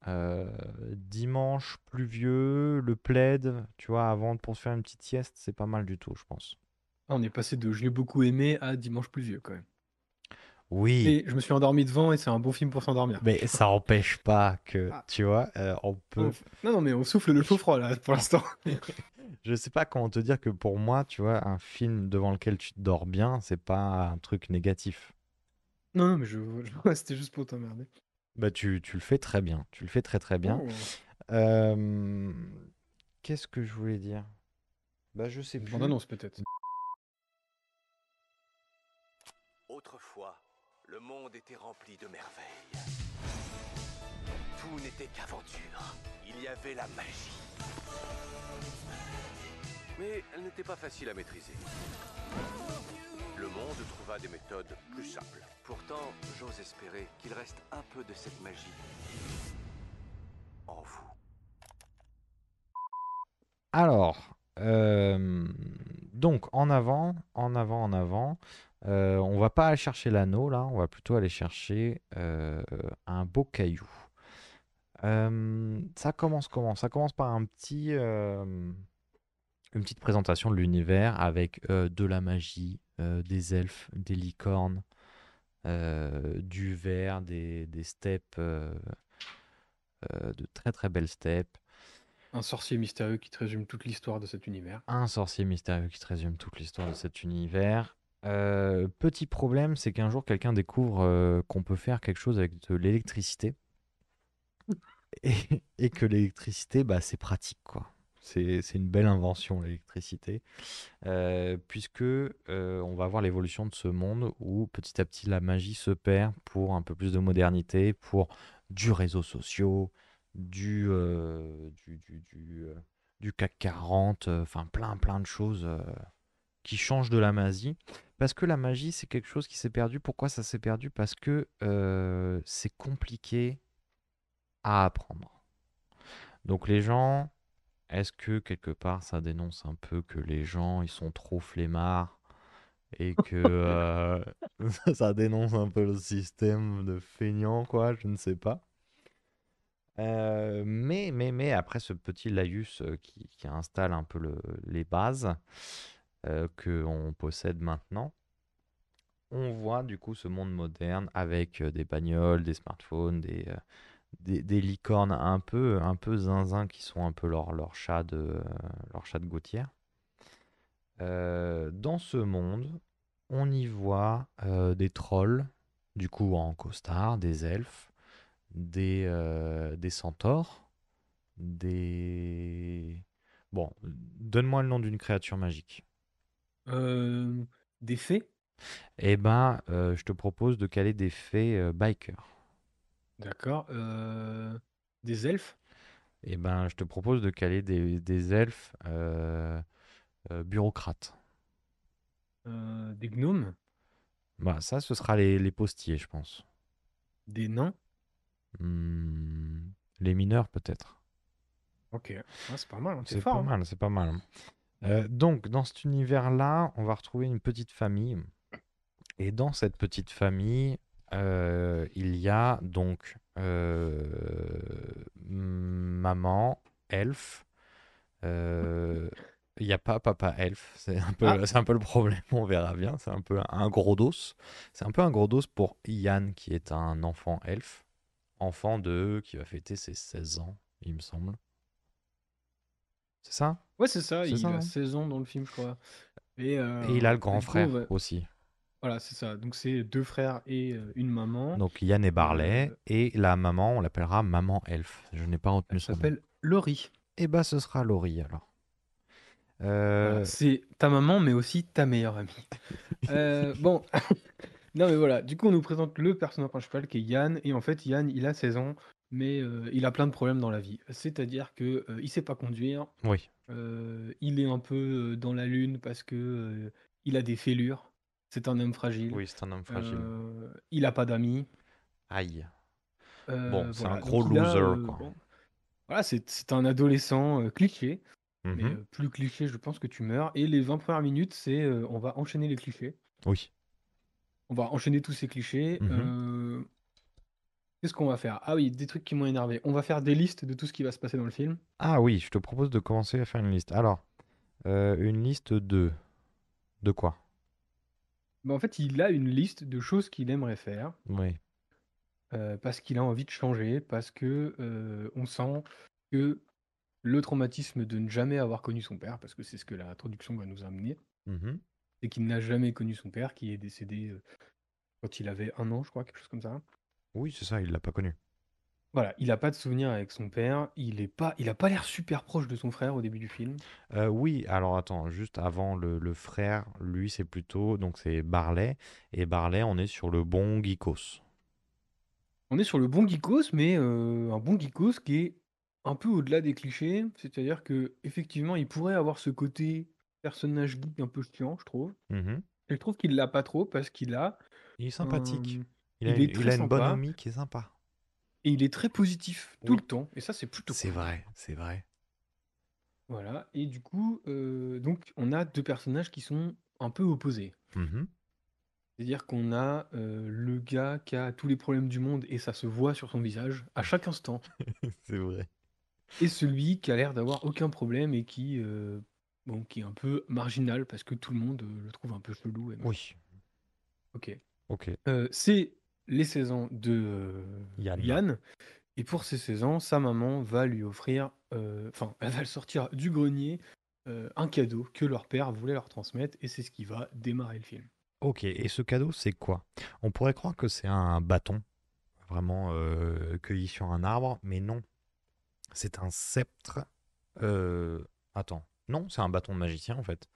Euh, dimanche pluvieux, le plaid, tu vois, avant pour se faire une petite sieste, c'est pas mal du tout, je pense. Ah, on est passé de je l'ai beaucoup aimé à dimanche pluvieux quand même. Oui, Et je me suis endormi devant et c'est un bon film pour s'endormir. mais ça empêche pas que, Ah. tu vois, euh, on peut. Non, non, mais on souffle le chaud froid là pour l'instant. Je sais pas comment te dire que pour moi, tu vois, un film devant lequel tu dors bien, c'est pas un truc négatif. Non, non, mais je, je- c'était juste pour t'emmerder. Bah, tu, tu le fais très bien. Tu le fais très très bien. Oh. Euh, Qu'est-ce que je voulais dire? Bah, je sais Une plus. bande-annonce peut-être. Autrefois, le monde était rempli de merveilles. Tout n'était qu'aventure. Il y avait la magie. Mais elle n'était pas facile à maîtriser. Le monde trouva des méthodes plus simples. Pourtant, j'ose espérer qu'il reste un peu de cette magie en vous. Alors, euh, donc en avant, en avant, en avant. euh, on va pas aller chercher l'anneau là, on va plutôt aller chercher euh, un beau caillou. Euh, ça commence comment? Ça commence par un petit, une petite présentation de l'univers avec de la magie, des elfes, des licornes, euh, du verre, des, des steppes, euh, euh, de très très belles steppes. Un sorcier mystérieux qui te résume toute l'histoire de cet univers. Un sorcier mystérieux qui te résume toute l'histoire de cet univers. Euh, petit problème, c'est qu'un jour quelqu'un découvre euh, qu'on peut faire quelque chose avec de l'électricité. Et, et que l'électricité, bah, c'est pratique, quoi. C'est une belle invention, l'électricité. Euh, puisque euh, on va voir l'évolution de ce monde où petit à petit la magie se perd pour un peu plus de modernité, pour du réseau social, du, euh, du, du, du, euh, du CAC 40, euh, enfin plein plein de choses qui changent de la magie. Parce que la magie, c'est quelque chose qui s'est perdu. Pourquoi ça s'est perdu? Parce que c'est compliqué à apprendre. Donc les gens, est-ce que quelque part ça dénonce un peu que les gens, ils sont trop flemmards et que euh, ça dénonce un peu le système de feignants, quoi, je ne sais pas. Euh, mais, mais, mais après ce petit laïus euh, qui, qui installe un peu le- les bases euh, que on possède maintenant, on voit du coup ce monde moderne avec des bagnoles, des smartphones, des, des, des licornes un peu, un peu zinzin qui sont un peu leur, leur chat de, euh, leur chat de gouttière. Euh, dans ce monde, on y voit euh, des trolls, du coup en costard, des elfes, des, euh, des centaures, des... Bon, donne-moi le nom d'une créature magique. Des fées? Eh ben, je te propose de caler des fées bikers. D'accord. euh, des elfes? Eh ben, je te propose de caler des, des elfes euh, euh, bureaucrates. euh, Des gnomes? Bah, ça, ce sera les, les postiers, je pense. Des nains? Hmm, les mineurs, peut-être. Ok. Ah, c'est pas mal, hein, c'est C'est fort. pas hein. mal, c'est pas mal. Euh, donc, dans cet univers-là, on va retrouver une petite famille. Et dans cette petite famille, euh, il y a donc euh, maman, elfe. euh, Il n'y a pas papa elfe. C'est un, peu, Ah. un peu le problème, on verra bien. C'est un peu un gros dos. C'est un peu un gros dos pour Yann, qui est un enfant elfe. Enfant de... qui va fêter ses 16 ans, il me semble. C'est ça? Ouais, c'est ça. Il ça, a hein? 16 ans dans le film, je crois. Et, euh, Et il a le grand frère aussi. Voilà, c'est ça. Donc, c'est deux frères et euh, une maman. Donc Yann et Barley. Euh, Et la maman, on l'appellera maman elfe. Je n'ai pas retenu Elle son nom. s'appelle Laurie. Et bah ce sera Laurie alors. Euh, Voilà, c'est ta maman, mais aussi ta meilleure amie. Bon, non mais voilà, du coup on nous présente le personnage principal qui est Yann, et en fait Yann il a 16 ans, mais il a plein de problèmes dans la vie. C'est-à-dire que il sait pas conduire, Oui. il est un peu dans la lune parce que il a des fêlures, c'est un homme fragile, Oui, c'est un homme fragile. euh, il a pas d'amis. Aïe. euh, Bon, c'est un gros Donc, il a, loser, euh, quoi. bon, voilà, c'est un adolescent cliché. Mais Mhm. euh, plus cliché, je pense que tu meurs. Et les 20 premières minutes, c'est on va enchaîner les clichés. Oui. On va enchaîner tous ces clichés. Mhm. Qu'est-ce qu'on va faire? Ah oui, des trucs qui m'ont énervé. On va faire des listes de tout ce qui va se passer dans le film. Ah oui, je te propose de commencer à faire une liste. Alors, euh, une liste de... De quoi? Bah, en fait, il a une liste de choses qu'il aimerait faire, Oui. euh, parce qu'il a envie de changer, parce que euh, on sent que le traumatisme de ne jamais avoir connu son père, parce que c'est ce que la traduction va nous amener, Mhm. c'est qu'il n'a jamais connu son père, qui est décédé euh, quand il avait un an, je crois, quelque chose comme ça. Oui, c'est ça, il l'a pas connu. Voilà, il n'a pas de souvenir avec son père, il est pas, il a pas l'air super proche de son frère au début du film. Euh, oui, alors attends, juste avant le, le frère, lui c'est plutôt, donc c'est Barley, et Barley on est sur le bon Geekos. On est sur le bon geekos, mais euh, un bon geekos qui est un peu au-delà des clichés, c'est-à-dire que effectivement, il pourrait avoir ce côté personnage geek un peu chiant, je trouve. Mhm. Et je trouve qu'il l'a pas trop parce qu'il a Il est sympathique. un- Il a, il est une- il très a une bonne sympa. amie qui est sympa. Et il est très positif tout Oui. le temps. Et ça, c'est plutôt C'est cool. vrai, c'est vrai. Voilà. Et du coup, euh, donc on a deux personnages qui sont un peu opposés. Mhm. C'est-à-dire qu'on a euh, le gars qui a tous les problèmes du monde et ça se voit sur son visage à chaque instant. C'est vrai. Et celui qui a l'air d'avoir aucun problème et qui, euh, bon, qui est un peu marginal parce que tout le monde euh, le trouve un peu chelou. et machin. Oui, Ok. ok. Euh, c'est les 16 ans de euh, Yann. Yann. Et pour 16 ans, sa maman va lui offrir, euh, enfin, elle va le sortir du grenier, euh, un cadeau que leur père voulait leur transmettre. Et c'est ce qui va démarrer le film. Ok, et ce cadeau c'est quoi? On pourrait croire que c'est un bâton, vraiment euh, cueilli sur un arbre, mais non. C'est un sceptre. euh, Attends, non, c'est un bâton de magicien en fait.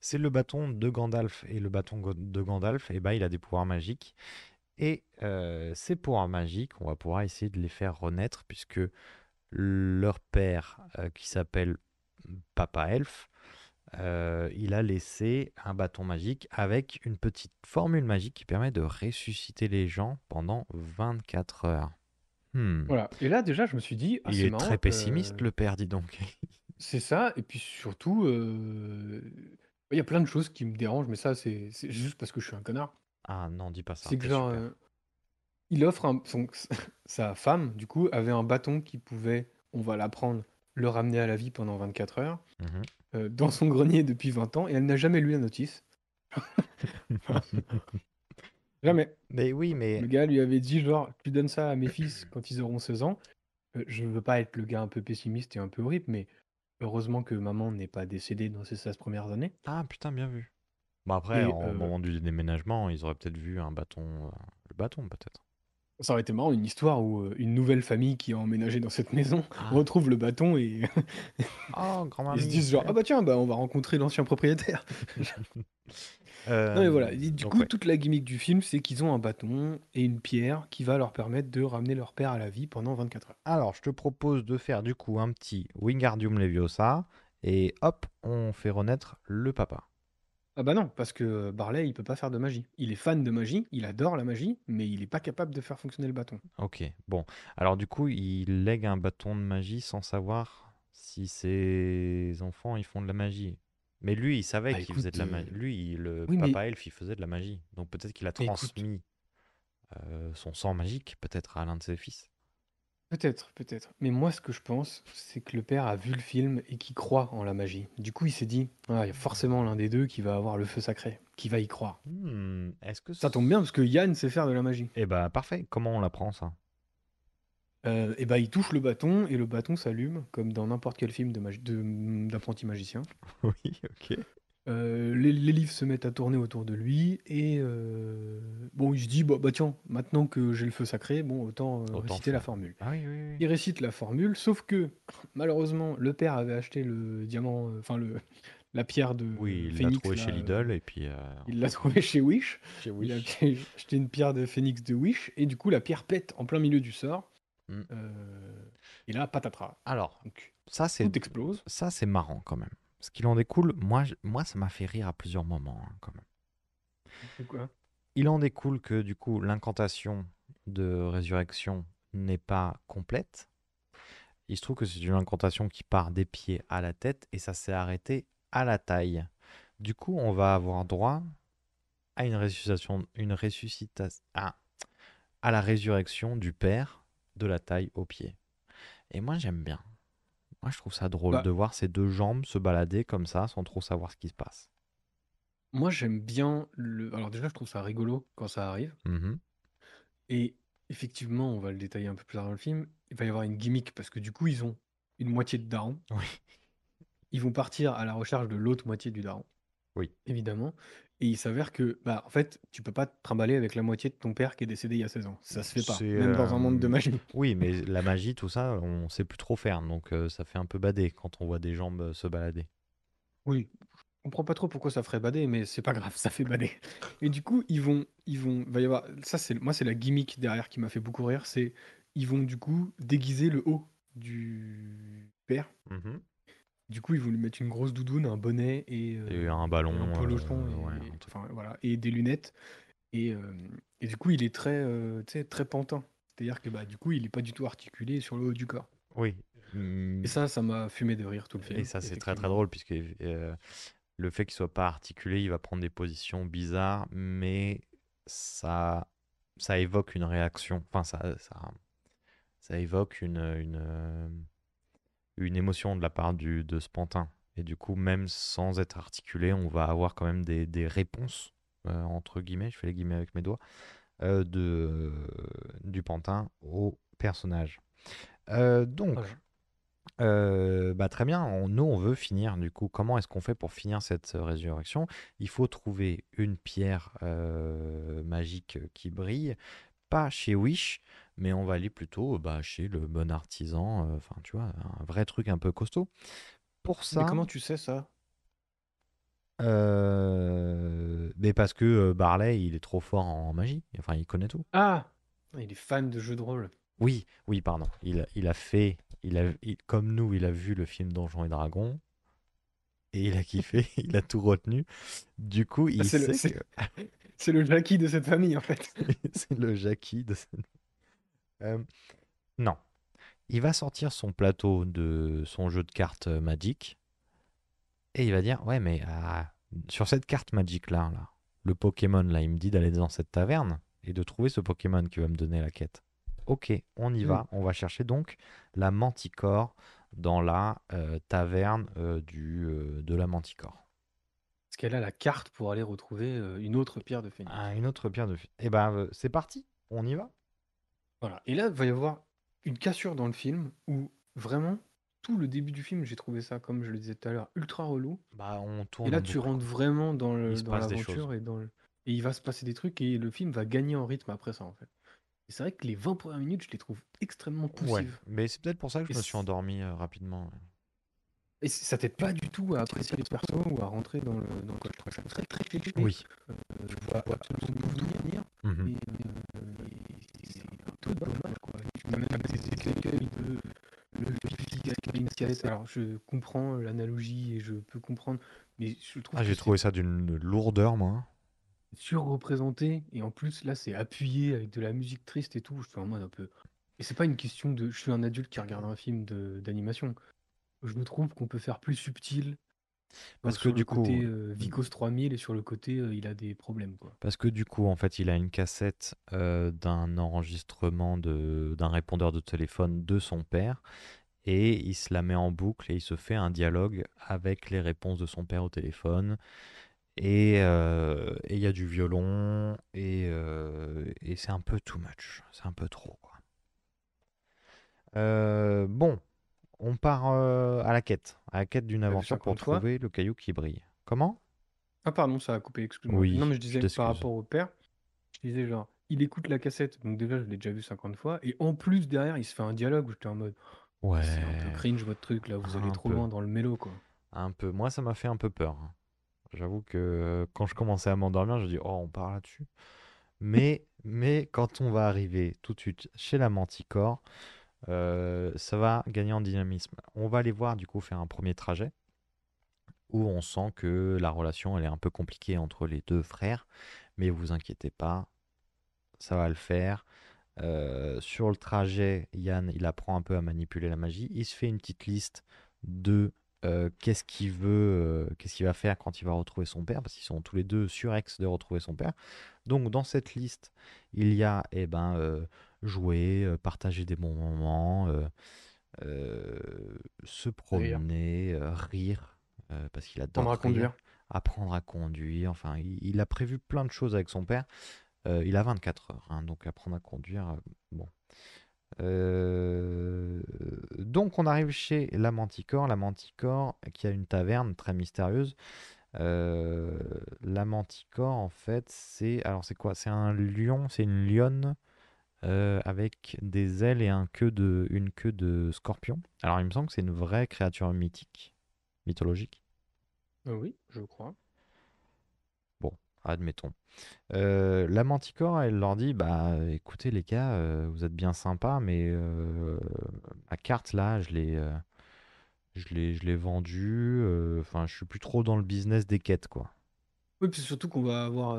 C'est le bâton de Gandalf et le bâton de Gandalf, et bah il a des pouvoirs magiques. Et euh, ces pouvoirs magiques, on va pouvoir essayer de les faire renaître puisque leur père, euh, qui s'appelle Papa Elf, euh, il a laissé un bâton magique avec une petite formule magique qui permet de ressusciter les gens pendant 24 heures. Hmm. Voilà. Et là, déjà, je me suis dit, ah, Il est marrant, très pessimiste, le père, dis donc. C'est ça, et puis surtout, il y a plein de choses qui me dérangent, mais ça, c'est juste parce que je suis un connard. Ah non, dis pas ça. C'est que genre, super. euh, il offre un, son- sa femme, du coup, avait un bâton qui pouvait, on va l'apprendre, le ramener à la vie pendant 24 heures, Mhm. euh, dans son grenier depuis 20 ans, et elle n'a jamais lu la notice. Jamais. Mais oui, mais Le gars lui avait dit, genre, tu donnes ça à mes fils quand ils auront 16 ans. Euh, je veux pas être le gars un peu pessimiste et un peu horrible, mais heureusement que maman n'est pas décédée dans ses 16 premières années. ah putain, bien vu. Bon après, Et, au euh, moment du déménagement, ils auraient peut-être vu un bâton, euh, le bâton peut-être. Ça aurait été marrant, une histoire où euh, une nouvelle famille qui a emménagé dans cette maison Ah. retrouve le bâton et Oh, ils se disent genre, ah bah tiens, bah on va rencontrer l'ancien propriétaire. Non mais voilà, et du donc coup, ouais. toute la gimmick du film, c'est qu'ils ont un bâton et une pierre qui va leur permettre de ramener leur père à la vie pendant 24 heures. Alors, je te propose de faire du coup un petit Wingardium Leviosa et hop, on fait renaître le papa. Ah bah non, parce que Barley, il peut pas faire de magie. Il est fan de magie, il adore la magie, mais il est pas capable de faire fonctionner le bâton. Ok, bon. Alors du coup, il lègue un bâton de magie sans savoir si ses enfants ils font de la magie. Mais lui, il savait Bah, qu'il faisait de la magie. Lui, il- le oui, mais- papa elfe, il faisait de la magie. Donc peut-être qu'il a Mais écoute- transmis euh, son sang magique peut-être à l'un de ses fils. Peut-être, peut-être. Mais moi, ce que je pense, c'est que le père a vu le film et qu'il croit en la magie. Du coup, il s'est dit, ah, il y a forcément l'un des deux qui va avoir le feu sacré, qui va y croire. Hmm, Est-ce que Ça tombe bien parce que Yann sait faire de la magie. Eh ben parfait. Comment on l'apprend ça? Euh, et bah, il touche le bâton et le bâton s'allume, comme dans n'importe quel film de magi- de- d'apprenti magicien. Oui, ok. Euh, les, les livres se mettent à tourner autour de lui et euh, bon, il se dit, bah, bah tiens, maintenant que j'ai le feu sacré, bon, autant, euh, Autant réciter la faire. formule. Ah oui, oui, oui. Il récite la formule, sauf que malheureusement, le père avait acheté le diamant, euh, enfin le la pierre de Oui, il l'a Phénix. trouvé là, chez Lidl et puis. euh, Il l'a trouvé chez Wish. chez Il a Wish. acheté une pierre de Phénix de Wish et du coup la pierre pète en plein milieu du sort. Mm. Euh, et là, patatras. Alors, Donc ça c'est tout explose. ça c'est marrant quand même. Ce qu'il en découle, moi, ça m'a fait rire à plusieurs moments hein, quand même. Quoi? Il en découle que du coup l'incantation de résurrection n'est pas complète. Il se trouve que c'est une incantation qui part des pieds à la tête et ça s'est arrêté à la taille. Du coup, on va avoir droit à une ressuscitation, une ressuscitation, à, à la résurrection du père de la taille aux pieds. Et moi j'aime bien. Moi je trouve ça drôle Bah. de voir ces deux jambes se balader comme ça sans trop savoir ce qui se passe. Moi, j'aime bien le. Alors, déjà, je trouve ça rigolo quand ça arrive. Mhm. Et effectivement, on va le détailler un peu plus tard dans le film. Il va y avoir une gimmick parce que du coup, ils ont une moitié de daron. Oui. Ils vont partir à la recherche de l'autre moitié du daron. Oui. Évidemment. Et il s'avère que, bah, en fait, tu peux pas te trimballer avec la moitié de ton père qui est décédé il y a 16 ans. Ça se fait pas, C'est, même dans un monde de euh, magie. Oui, mais la magie, tout ça, on sait plus trop faire. Donc euh, ça fait un peu bader quand on voit des jambes se balader. Oui, je comprends pas trop pourquoi ça ferait bader, mais c'est pas grave, ça fait bader. Et du coup, ils vont, ils vont, va y avoir, ça c'est, moi c'est la gimmick derrière qui m'a fait beaucoup rire, c'est, ils vont du coup déguiser le haut du père. Mhm. Du coup, ils vont lui mettre une grosse doudoune, un bonnet et, euh, Et un ballon. un euh, et, ouais, et- un truc. enfin, voilà, et des lunettes. Et, euh, et du coup, il est très, euh, tu sais, très pantin. C'est-à-dire que bah, du coup, il est pas du tout articulé sur le haut du corps. Oui. Mm, Et ça, ça m'a fumé de rire tout le film. Et ça, c'est très très effectivement. drôle, puisque euh, le fait qu'il soit pas articulé, il va prendre des positions bizarres, mais ça, ça évoque une réaction. Enfin, ça, ça, ça évoque une, une, euh, une émotion de la part du, de ce pantin. Et du coup, même sans être articulé, on va avoir quand même des, des réponses, euh, entre guillemets, je fais les guillemets avec mes doigts, euh, de, du pantin au personnage. Euh, donc, euh, bah, très bien, on- nous on veut finir du coup. Comment est-ce qu'on fait pour finir cette résurrection? Il faut trouver une pierre euh, magique qui brille, pas chez Wish, mais on va aller plutôt bah, chez le bon artisan, euh, enfin tu vois, un vrai truc un peu costaud. Pour Mais ça, comment tu sais ça? Euh, mais parce que euh, Barley il est trop fort en magie, enfin il connaît tout. Ah Il est fan de jeux de rôle. Oui, oui, pardon. Il, a- il a fait, il a, il- comme nous, il a vu le film Donjons et Dragons et il a kiffé, il a tout retenu. Du coup, il Ah, c'est le- sait c'est- que C'est le Jackie de cette famille, en fait. c'est le Jackie de cette- Euh, non. Il va sortir son plateau de son jeu de cartes Magic et il va dire Ouais, mais ah, sur cette carte Magic là, là, le Pokémon là, il me dit d'aller dans cette taverne et de trouver ce Pokémon qui va me donner la quête. Ok, on y Mm. va. On va chercher donc la Manticore dans la euh, taverne euh, du, euh, de la Manticore. Parce qu'elle a la carte pour aller retrouver une autre pierre de phénix. Ah, une autre pierre de. Eh ben, c'est parti. On y va. Voilà. Et là, il va y avoir une cassure dans le film où vraiment, tout le début du film, j'ai trouvé ça, comme je le disais tout à l'heure, ultra relou. Bah, on tourne. Et là, en tu boucle. rentres vraiment dans le- Il se dans passe des l'aventure et dans le... Et il va se passer des trucs et le film va gagner en rythme après ça, en fait. Et c'est vrai que les 20 premières minutes, je les trouve extrêmement poussives. Ouais, mais c'est peut-être pour ça que je Et me suis endormi euh, rapidement. Et c- ça t'aide pas du tout à apprécier les persos ou à rentrer dans le. Dans le... Je trouve ça très très cliché. Oui. Euh, je vois absolument tout venir. Mhm. Et, euh, et c'est un peu dommage, quoi. Tu as même des écueils de le efficace. Alors, je comprends l'analogie et je peux comprendre, mais je trouve Ah, j'ai trouvé ça d'une lourdeur, moi. surreprésenté. Et en plus, là, c'est appuyé avec de la musique triste et tout. Je suis en mode un peu. Et c'est pas une question de. Je suis un adulte qui regarde un film de- d'animation. Je me trouve qu'on peut faire plus subtil. Parce que sur du le coup, côté euh, Vicos 3000 et sur le côté euh, il a des problèmes quoi. Parce que du coup, en fait, il a une cassette euh, d'un enregistrement de d'un répondeur de téléphone de son père et il se la met en boucle et il se fait un dialogue avec les réponses de son père au téléphone. Et euh, et il y a du violon et, euh, et c'est un peu too much, c'est un peu trop quoi. Euh, bon, on part euh, à la quête, à la quête d'une aventure pour 50 fois trouver le caillou qui brille. Comment? Ah pardon, ça a coupé, excuse-moi. Oui, non mais je disais par rapport au père, je disais genre il écoute la cassette, donc déjà je l'ai déjà vu 50 fois, et en plus derrière il se fait un dialogue où j'étais en mode Ouais. c'est un peu cringe votre truc là, vous allez trop peu. loin dans le mélo quoi. Un peu. Moi, ça m'a fait un peu peur. hein. J'avoue que euh, quand je commençais à m'endormir, je dis oh, on part là-dessus. Mais, mais quand on va arriver tout de suite chez la Manticore, euh, ça va gagner en dynamisme. On va aller voir du coup faire un premier trajet où on sent que la relation elle est un peu compliquée entre les deux frères. Mais vous inquiétez pas, ça va le faire. Euh, sur le trajet, Yann, il apprend un peu à manipuler la magie. Il se fait une petite liste de euh, qu'est-ce qu'il veut, qu'est-ce qu'il va faire quand il va retrouver son père, parce qu'ils sont tous les deux surex de retrouver son père. Donc dans cette liste, il y a eh ben, jouer, euh, partager des bons moments, euh, euh, se promener, euh, rire, euh, parce qu'il adore Apprendre à rire, conduire. apprendre à conduire. Enfin, il, il a prévu plein de choses avec son père. Euh, il a 24 heures, hein, donc apprendre à conduire, euh, bon. Euh, donc on arrive chez la Manticore, la Manticore qui a une taverne très mystérieuse. Euh, la Manticore en fait c'est alors c'est quoi? C'est un lion, c'est une lionne euh, avec des ailes et un queue de, une queue de scorpion. Alors il me semble que c'est une vraie créature mythique, mythologique. Euh, oui, je crois. Bon, admettons. Euh, la Manticore, elle leur dit, bah écoutez les gars, euh, vous êtes bien sympas, mais ma carte là, je l'ai, je l'ai, je l'ai vendue. euh, Enfin, je suis plus trop dans le business des quêtes, quoi. Oui, puis surtout qu'on va avoir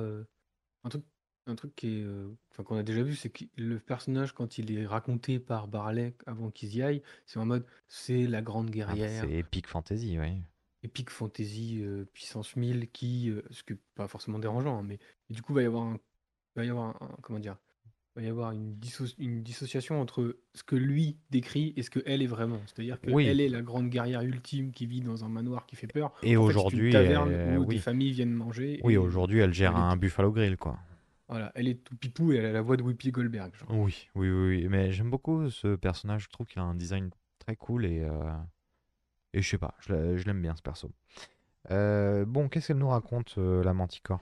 un truc, un truc qui est, euh, enfin qu'on a déjà vu, c'est que le personnage quand il est raconté par Barley avant qu'ils y aillent, c'est en mode c'est la grande Ah, bah, guerrière, c'est Epic Fantasy, oui. epic fantasy euh, puissance 1000 qui, euh, ce qui est pas forcément dérangeant, hein, mais et du coup va y avoir un, va y avoir un, comment dire, va y avoir une, disso- une dissociation entre ce que lui décrit et ce que elle est vraiment. C'est-à-dire que Oui. elle est la grande guerrière ultime qui vit dans un manoir qui fait peur. Et En fait, c'est une aujourd'hui, taverne où oui. des familles viennent manger. Oui, et aujourd'hui, elle gère elle est un Buffalo Grill, quoi. Voilà, elle est tout pipou et elle a la voix de Whoopi Goldberg. Genre. Oui, oui, oui, oui. Mais j'aime beaucoup ce personnage. Je trouve qu'il a un design très cool et, euh, et je sais pas, je l'a- je l'aime bien ce perso. Euh, bon, qu'est-ce qu'elle nous raconte, euh, la Manticore?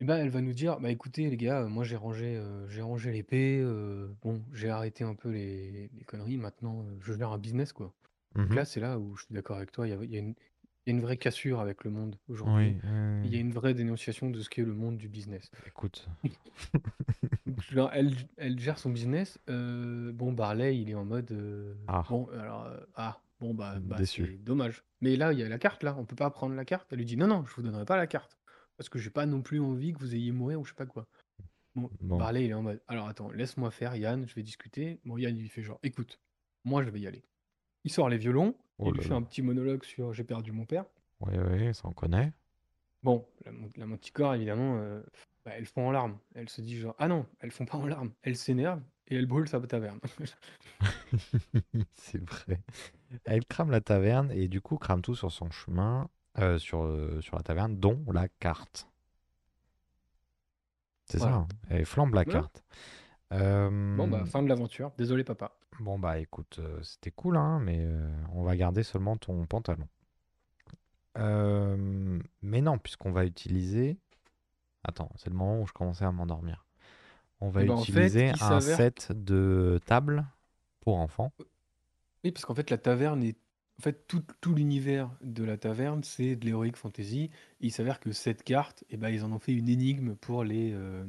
Et ben, elle va nous dire, bah écoutez les gars, euh, moi j'ai rangé, euh, j'ai rangé l'épée, euh, bon, j'ai arrêté un peu les, les conneries, maintenant euh, je gère un business quoi. Donc Mhm. là, c'est là où je suis d'accord avec toi, il y a, il y a une, il y a une vraie cassure avec le monde aujourd'hui. oui, Il y a oui. une vraie dénonciation de ce qu'est le monde du business. Écoute, genre, elle, elle gère son business. euh, bon, Barley, il est en mode. euh, Ah. bon, alors. euh, ah, bon, bah, bah Déçu. c'est dommage. Mais là, il y a la carte, là. On peut pas prendre la carte. Elle lui dit non, non, je vous donnerai pas la carte. Parce que j'ai pas non plus envie que vous ayez mourir ou je sais pas quoi. Bon, Bon. Barley, il est en mode. Alors attends, laisse-moi faire, Yann, je vais discuter. Bon, Yann, il lui fait genre, écoute, moi, je vais y aller. Il sort les violons. Oh il lui fait un petit monologue sur j'ai perdu mon père. oui, oui, ça on connaît. Bon, la, la Manticore, évidemment, euh, bah, elles font en larmes. Elle se dit genre, ah non, elles font pas en larmes. Elle s'énerve et elle brûle sa taverne. C'est vrai. Elle crame la taverne et du coup crame tout sur son chemin, euh, sur, euh, sur la taverne, dont la carte. C'est ça, hein. Elle flambe la carte. Bon, bah, fin de l'aventure. Désolé, papa. Bon bah écoute, euh, c'était cool, hein, mais euh, on va garder seulement ton pantalon. Euh, mais non, puisqu'on va utiliser... Attends, c'est le moment où je commençais à m'endormir. On va Eh ben, en fait, utiliser il un set de table pour enfants. Oui, parce qu'en fait, la taverne est. En fait, tout, tout l'univers de la taverne, c'est de l'heroic fantasy. Et il s'avère que cette carte, eh ben, ils en ont fait une énigme pour les, euh,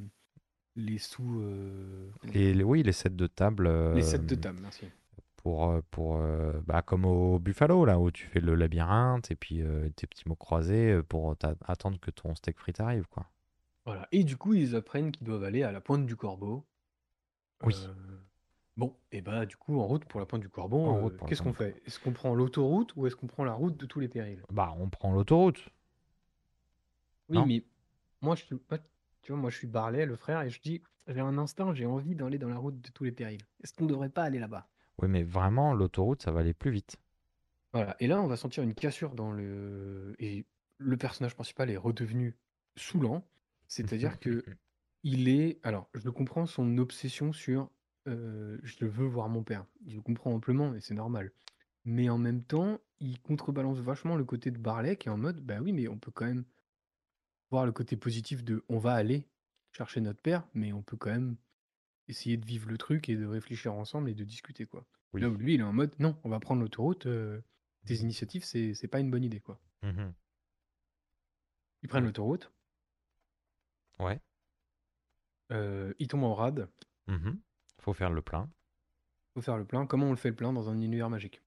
les sous. euh, Les, les- oui, les sets de table. les sets de euh, table, merci. pour, euh, pour euh, bah, comme au Buffalo, là, où tu fais le labyrinthe et puis euh, tes petits mots croisés euh, pour attendre que ton steak frites arrive, quoi. Voilà. Et du coup, ils apprennent qu'ils doivent aller à la pointe du corbeau. Oui. Euh, Bon, et bah du coup, en route pour la pointe du corbeau, euh, qu'est-ce qu'on fait? Est-ce qu'on prend l'autoroute ou est-ce qu'on prend la route de tous les périls? Bah, on prend l'autoroute. Oui, Non? mais moi, je tu vois, moi, je suis Barley, le frère, et je dis, j'ai un instinct, j'ai envie d'aller dans la route de tous les périls. Est-ce qu'on ne devrait pas aller là-bas? Oui, mais vraiment, l'autoroute, ça va aller plus vite. Voilà. Et là, on va sentir une cassure dans le. Et le personnage principal est redevenu saoulant. C'est-à-dire que il est. Alors, je comprends son obsession sur euh, je veux voir mon père. Je le comprends amplement et c'est normal. Mais en même temps, il contrebalance vachement le côté de Barley qui est en mode bah oui, mais on peut quand même voir le côté positif de on va aller chercher notre père, mais on peut quand même essayer de vivre le truc et de réfléchir ensemble et de discuter quoi. Oui. Là où lui, il est en mode non, on va prendre l'autoroute, euh, tes initiatives, c'est c'est pas une bonne idée quoi. Mhm. Ils prennent l'autoroute, Ouais. euh, ils tombent en rade, Mhm. Faut faire le plein. faut faire le plein. Comment on le fait le plein dans un univers magique?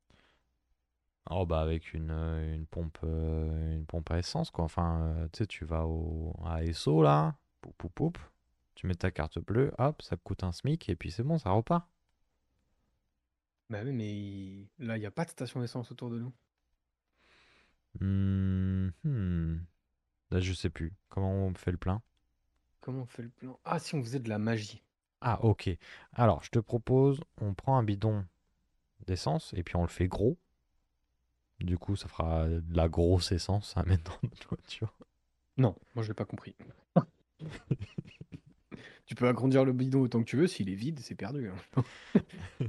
Oh, bah, avec une, euh, une pompe, euh, une pompe à essence, quoi. Enfin, euh, tu sais, tu vas au, à Esso, là, poup, poup, poup. Tu mets ta carte bleue, hop, ça coûte un SMIC, et puis c'est bon, ça repart. Bah oui, mais il- là, il n'y a pas de station d'essence autour de nous. Hmm, hmm. Là, je sais plus. Comment on fait le plein? Comment on fait le plein? Ah, si on faisait de la magie. Ah, ok. Alors, je te propose, on prend un bidon d'essence et puis on le fait gros. Du coup, ça fera de la grosse essence à mettre dans notre voiture. Non, moi je l'ai pas compris. tu peux agrandir le bidon autant que tu veux, s'il est vide, c'est perdu. hein.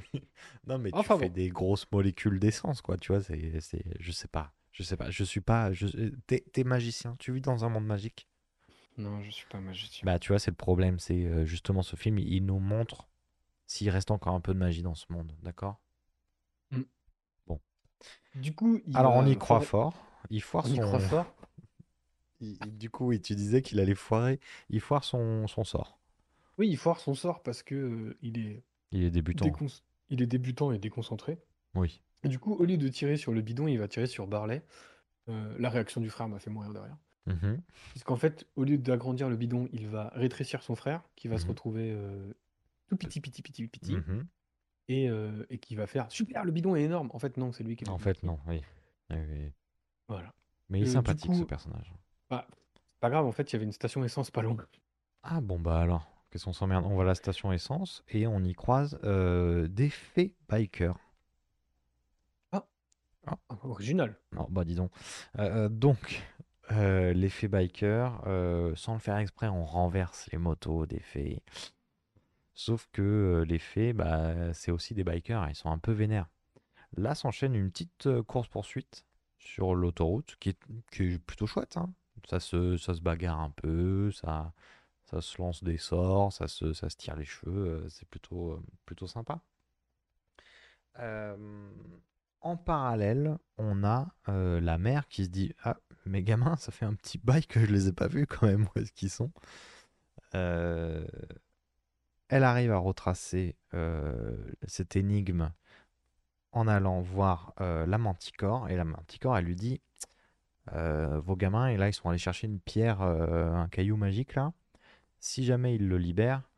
Non, mais tu Enfin fais bon. des grosses molécules d'essence, quoi. Tu vois, c'est, c'est, je sais pas, je sais pas, je suis pas, je, t'es, t'es magicien. Tu vis dans un monde magique? Non, je suis pas magicien. Bah, tu vois, c'est le problème. C'est euh, justement ce film, il nous montre s'il reste encore un peu de magie dans ce monde, d'accord? Du coup, il Alors, on y croit foirer- fort. Il foire On y son. croit fort. il- il- du coup, oui, tu disais qu'il allait foirer. Il foire son, son sort. Oui, il foire son sort parce que euh, il est Il est débutant. décon- il est débutant et déconcentré. Oui. Et du coup, au lieu de tirer sur le bidon, il va tirer sur Barley. Euh, la réaction du frère m'a fait mourir de rire. Mhm. Puisqu'en fait, au lieu d'agrandir le bidon, il va rétrécir son frère, qui va se Mhm. retrouver euh, tout petit, petit, petit, petit, Mhm. Et, euh, et qui va faire super, le bidon est énorme. En fait, non, c'est lui qui est le En fait, non, oui. Oui, oui. Voilà. Mais il est Euh, du sympathique, ce coup- personnage. Bah, c'est pas grave, en fait, il y avait une station essence pas loin. Ah bon bah alors, qu'est-ce qu'on s'emmerde? On va à la station essence et on y croise euh, des fées bikers. Ah, original. Non bah dis donc. Donc, les fées bikers, sans le faire exprès, on renverse les motos des fées. Sauf que les fées, bah, c'est aussi des bikers, ils sont un peu vénères. Là s'enchaîne une petite course-poursuite sur l'autoroute qui est, plutôt chouette. hein. Ça, se, ça se bagarre un peu, ça, ça se lance des sorts, ça se, ça se tire les cheveux, c'est plutôt, plutôt sympa. En parallèle, on a la mère qui se dit Ah, mes gamins, ça fait un petit bail que je les ai pas vus quand même, où est-ce qu'ils sont? Elle arrive à retracer euh, cette énigme en allant voir euh, la manticore, et la manticore, elle lui dit Euh, Vos gamins, et là, ils sont allés chercher une pierre, un caillou magique là. Si jamais ils le libèrent,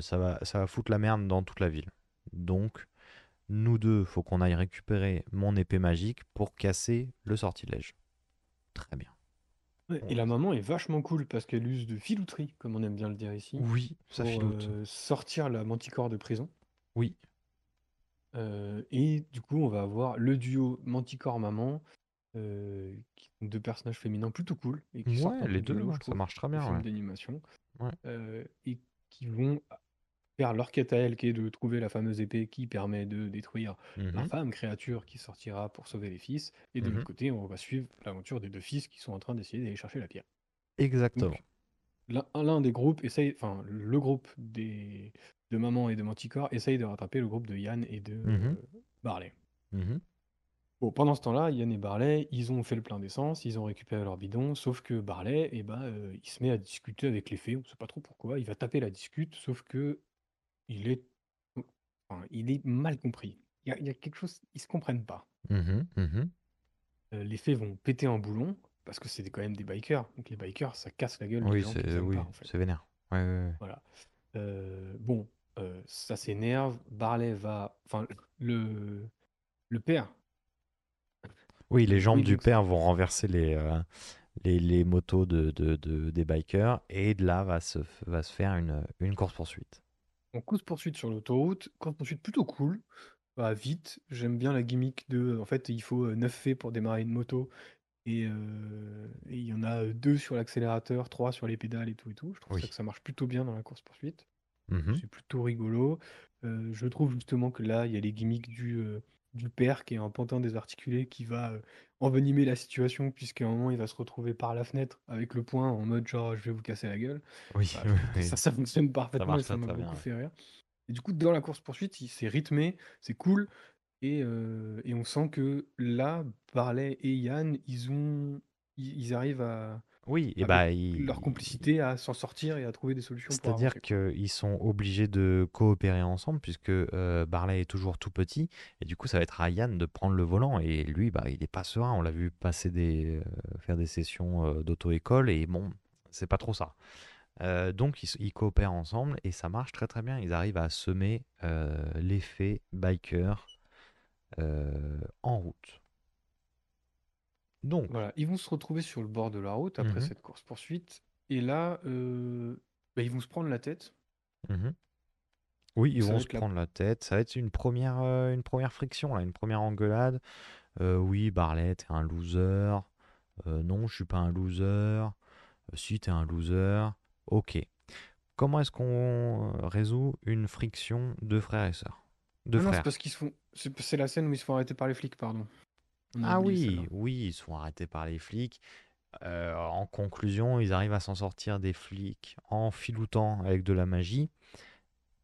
ça va, ça va foutre la merde dans toute la ville. Donc, nous deux, faut qu'on aille récupérer mon épée magique pour casser le sortilège. Très bien. Ouais, Et la maman est vachement cool parce qu'elle use de filouterie, comme on aime bien le dire ici, Oui, ça pour filoute. euh, sortir la manticore de prison. Oui, Euh, et du coup, on va avoir le duo manticore-maman, euh, qui sont deux personnages féminins plutôt cool et qui sortent ouais, un les peu deux, lot, ouais, je ça trouve, marche très bien. ouais. d'animation, Ouais. euh, et qui vont faire leur quête à elle, qui est de trouver la fameuse épée qui permet de détruire Mhm. l'infâme créature qui sortira pour sauver les fils. Et de Mhm. l'autre côté, on va suivre l'aventure des deux fils qui sont en train d'essayer d'aller chercher la pierre. Exactement. L'un des groupes essaye, enfin, le groupe des, de Maman et de Manticore essaye de rattraper le groupe de Yann et de euh, Barley. Bon, pendant ce temps-là, Yann et Barley, ils ont fait le plein d'essence, ils ont récupéré leur bidon, sauf que Barley, eh ben, euh, il se met à discuter avec les fées, on sait pas trop pourquoi, il va taper la discute, sauf que il est, enfin, il est mal compris. Il y a, il y a quelque chose, ils se comprennent pas. Mhm. Mhm. Euh, les fées vont péter un boulon, parce que c'est quand même des bikers, donc les bikers, ça casse la gueule des Oui, gens qui c'est aiment oui, pas, en fait. c'est vénère. Ouais, ouais, ouais. Voilà. Euh, bon, euh, ça s'énerve. Barley va. Enfin, le, le père. Oui, les jambes Oui, du donc- père vont renverser les, euh, les, les motos de, de- de- des bikers et de là va se, va se faire une, une course-poursuite. On course-poursuite sur l'autoroute. Course-poursuite plutôt cool. Va vite. J'aime bien la gimmick de. En fait, il faut 9 fées pour démarrer une moto. Et euh, et il y en a deux sur l'accélérateur, trois sur les pédales et tout et tout. Je trouve Oui. ça que ça marche plutôt bien dans la course-poursuite. Mhm. C'est plutôt rigolo. Euh, je trouve justement que là, il y a les gimmicks du, euh, du père qui est un pantin désarticulé qui va euh, envenimer la situation, puisqu'à un moment, il va se retrouver par la fenêtre avec le poing en mode genre je vais vous casser la gueule. Oui, Bah, ça, ça fonctionne parfaitement et ça très, m'a bien, beaucoup fait rire. Et du coup, dans la course-poursuite, il- c'est rythmé, c'est cool. Et, euh, et on sent que là, Barley et Yann, ils ont. Ils, ils arrivent à. Oui, et bah, leur complicité à s'en sortir et à trouver des solutions pour C'est-à-dire avancer, quoi. qu'ils sont obligés de coopérer ensemble puisque euh, Barley est toujours tout petit et du coup ça va être à Yann de prendre le volant et lui bah il est pas serein. On l'a vu passer des euh, faire des sessions euh, d'auto-école et bon c'est pas trop ça. Euh, donc ils, s- ils coopèrent ensemble et ça marche très très bien. Ils arrivent à semer euh, l'effet biker euh, en route. Donc Voilà, ils vont se retrouver sur le bord de la route après Mhm. cette course-poursuite. Et là, euh, bah, ils vont se prendre la tête. Mhm. Oui, ils Ça va vont se être la- prendre la tête. Ça va être une première, euh, une première friction, là, une première engueulade. Euh, oui, Barlet, t'es un loser. Euh, non, je suis pas un loser. Euh, si, t'es un loser. Ok. Comment est-ce qu'on euh, résout une friction de frères et sœurs? De Ah non, c'est frères. parce qu'ils se font. C'est c'est la scène où ils se font arrêter par les flics, pardon. On a Ah oui, celle-là. oui, ils sont arrêtés par les flics. Euh, en conclusion, ils arrivent à s'en sortir des flics en filoutant avec de la magie.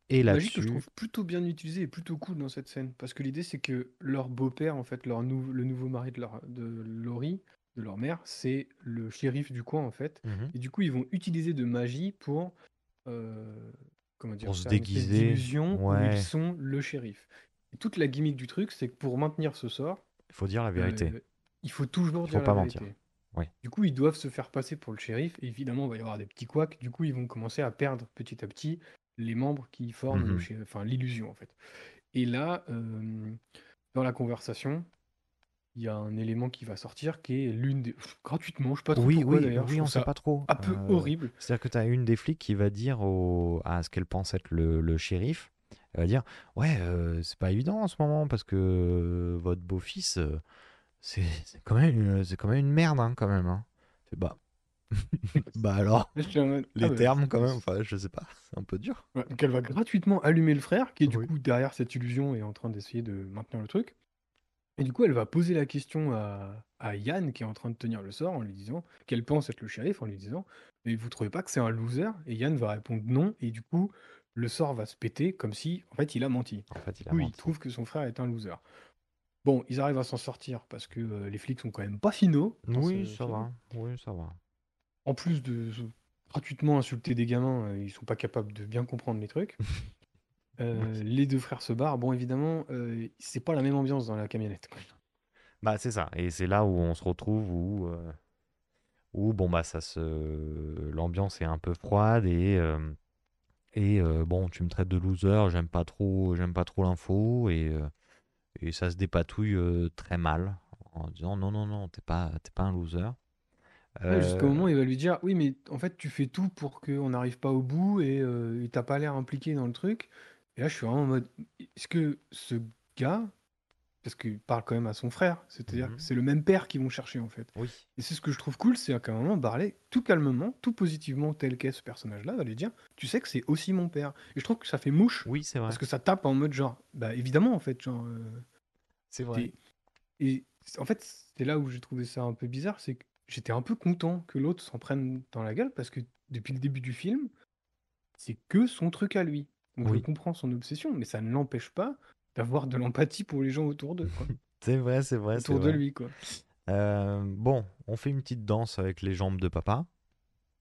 Et La magie que je là-dessus, trouve plutôt bien utilisée et plutôt cool dans cette scène. Parce que l'idée, c'est que leur beau-père, en fait, leur nou- le nouveau mari de, leur, de Laurie, de leur mère, c'est le shérif du coin, en fait. Mhm. Et du coup, ils vont utiliser de magie pour. euh, comment dire pour se faire une espèce déguiser, d'illusion où ouais, ils sont le shérif. Et toute la gimmick du truc, c'est que pour maintenir ce sort, il faut dire la vérité. euh, il faut toujours Il dire faut la pas mentir. vérité. Ouais. Du coup, ils doivent se faire passer pour le shérif. Évidemment, il va y avoir des petits couacs. Du coup, ils vont commencer à perdre petit à petit les membres qui forment Mhm. enfin, l'illusion, en fait. Et là, euh, dans la conversation, il y a un élément qui va sortir qui est l'une des. Pff, gratuitement, je sais pas trop Oui, pourquoi oui, oui, on trouve sait pas trop. un peu Euh, horrible. C'est-à-dire que tu as une des flics qui va dire au- à ce qu'elle pense être le, le shérif. Elle va dire Ouais, euh, c'est pas évident en ce moment parce que euh, votre beau-fils, euh, c'est c'est quand, même une- c'est quand même une merde, hein, quand même. hein. C'est bah. bah alors, en mode, les ah ouais, termes quand même, enfin, je sais pas, c'est un peu dur. Ouais, donc elle va gratuitement allumer le frère, qui est du Oui. coup derrière cette illusion et en train d'essayer de maintenir le truc. Et du coup, elle va poser la question à, à Yann, qui est en train de tenir le sort, en lui disant qu'elle pense être le shérif, en lui disant Mais vous trouvez pas que c'est un loser? Et Yann va répondre non, et du coup, le sort va se péter comme si, en fait, il a menti. En fait, il a Oui, il trouve que son frère est un loser. Bon, ils arrivent à s'en sortir parce que euh, les flics sont quand même pas finaux. Oui, ça va. Oui, ça va. En plus de gratuitement insulter des gamins, euh, ils sont pas capables de bien comprendre les trucs. Euh, les deux frères se barrent. Bon, évidemment, euh, c'est pas la même ambiance dans la camionnette. quoi. Bah, c'est ça. Et c'est là où on se retrouve où, où bon, bah, ça se... l'ambiance est un peu froide et, et euh, bon, tu me traites de loser, j'aime pas trop, j'aime pas trop l'info et, euh, et ça se dépatouille euh, très mal en disant non, non, non, t'es pas, t'es pas un loser. Ouais, Jusqu'au moment où il va lui dire Oui, mais en fait, tu fais tout pour qu'on n'arrive pas au bout et et t'as pas l'air impliqué dans le truc. Et là, je suis vraiment en mode Est-ce que ce gars, parce qu'il parle quand même à son frère, c'est-à-dire Mhm. que c'est le même père qu'ils vont chercher en fait. oui, Et c'est ce que je trouve cool, c'est qu'à un moment, Barley, tout calmement, tout positivement, tel qu'est ce personnage-là, va lui dire Tu sais que c'est aussi mon père. Et je trouve que ça fait mouche, oui, c'est vrai. parce que ça tape en mode genre Bah évidemment, en fait, genre. euh, C'est t'es- Et en fait, c'est là où j'ai trouvé ça un peu bizarre, c'est que j'étais un peu content que l'autre s'en prenne dans la gueule, parce que depuis le début du film, c'est que son truc à lui. Donc Oui. je comprends son obsession, mais ça ne l'empêche pas d'avoir de l'empathie pour les gens autour d'eux. C'est vrai, c'est vrai, autour de vrai. lui, quoi. Euh, bon, on fait une petite danse avec les jambes de papa.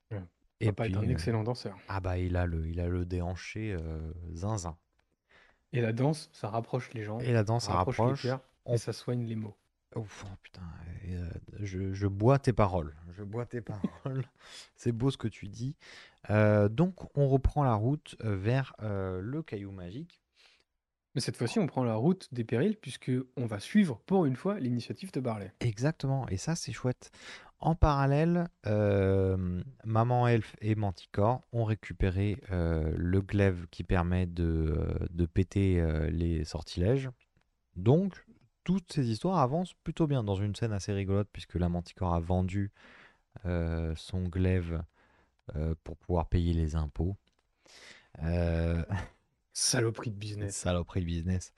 Ouais. Et Papa est un euh, excellent danseur. ah bah il a le, il a le déhanché euh, zinzin. Et la danse, ça rapproche les gens, Et la danse, ça ça rapproche les cœurs, On- et ça soigne les mots. Ouf, oh putain, et, euh, je, je bois tes paroles. Je bois tes paroles. C'est beau ce que tu dis. Donc, on reprend la route vers le caillou magique. Mais cette fois-ci, on prend la route des périls, puisque on va suivre pour une fois l'initiative de Barley. Exactement, et ça, c'est chouette. En parallèle, euh, Maman Elf et Manticore ont récupéré euh, le glaive qui permet de, euh, péter les sortilèges. Donc, toutes ces histoires avancent plutôt bien dans une scène assez rigolote, puisque la Manticore a vendu son glaive pour pouvoir payer les impôts. Saloperie de business. saloperie de business,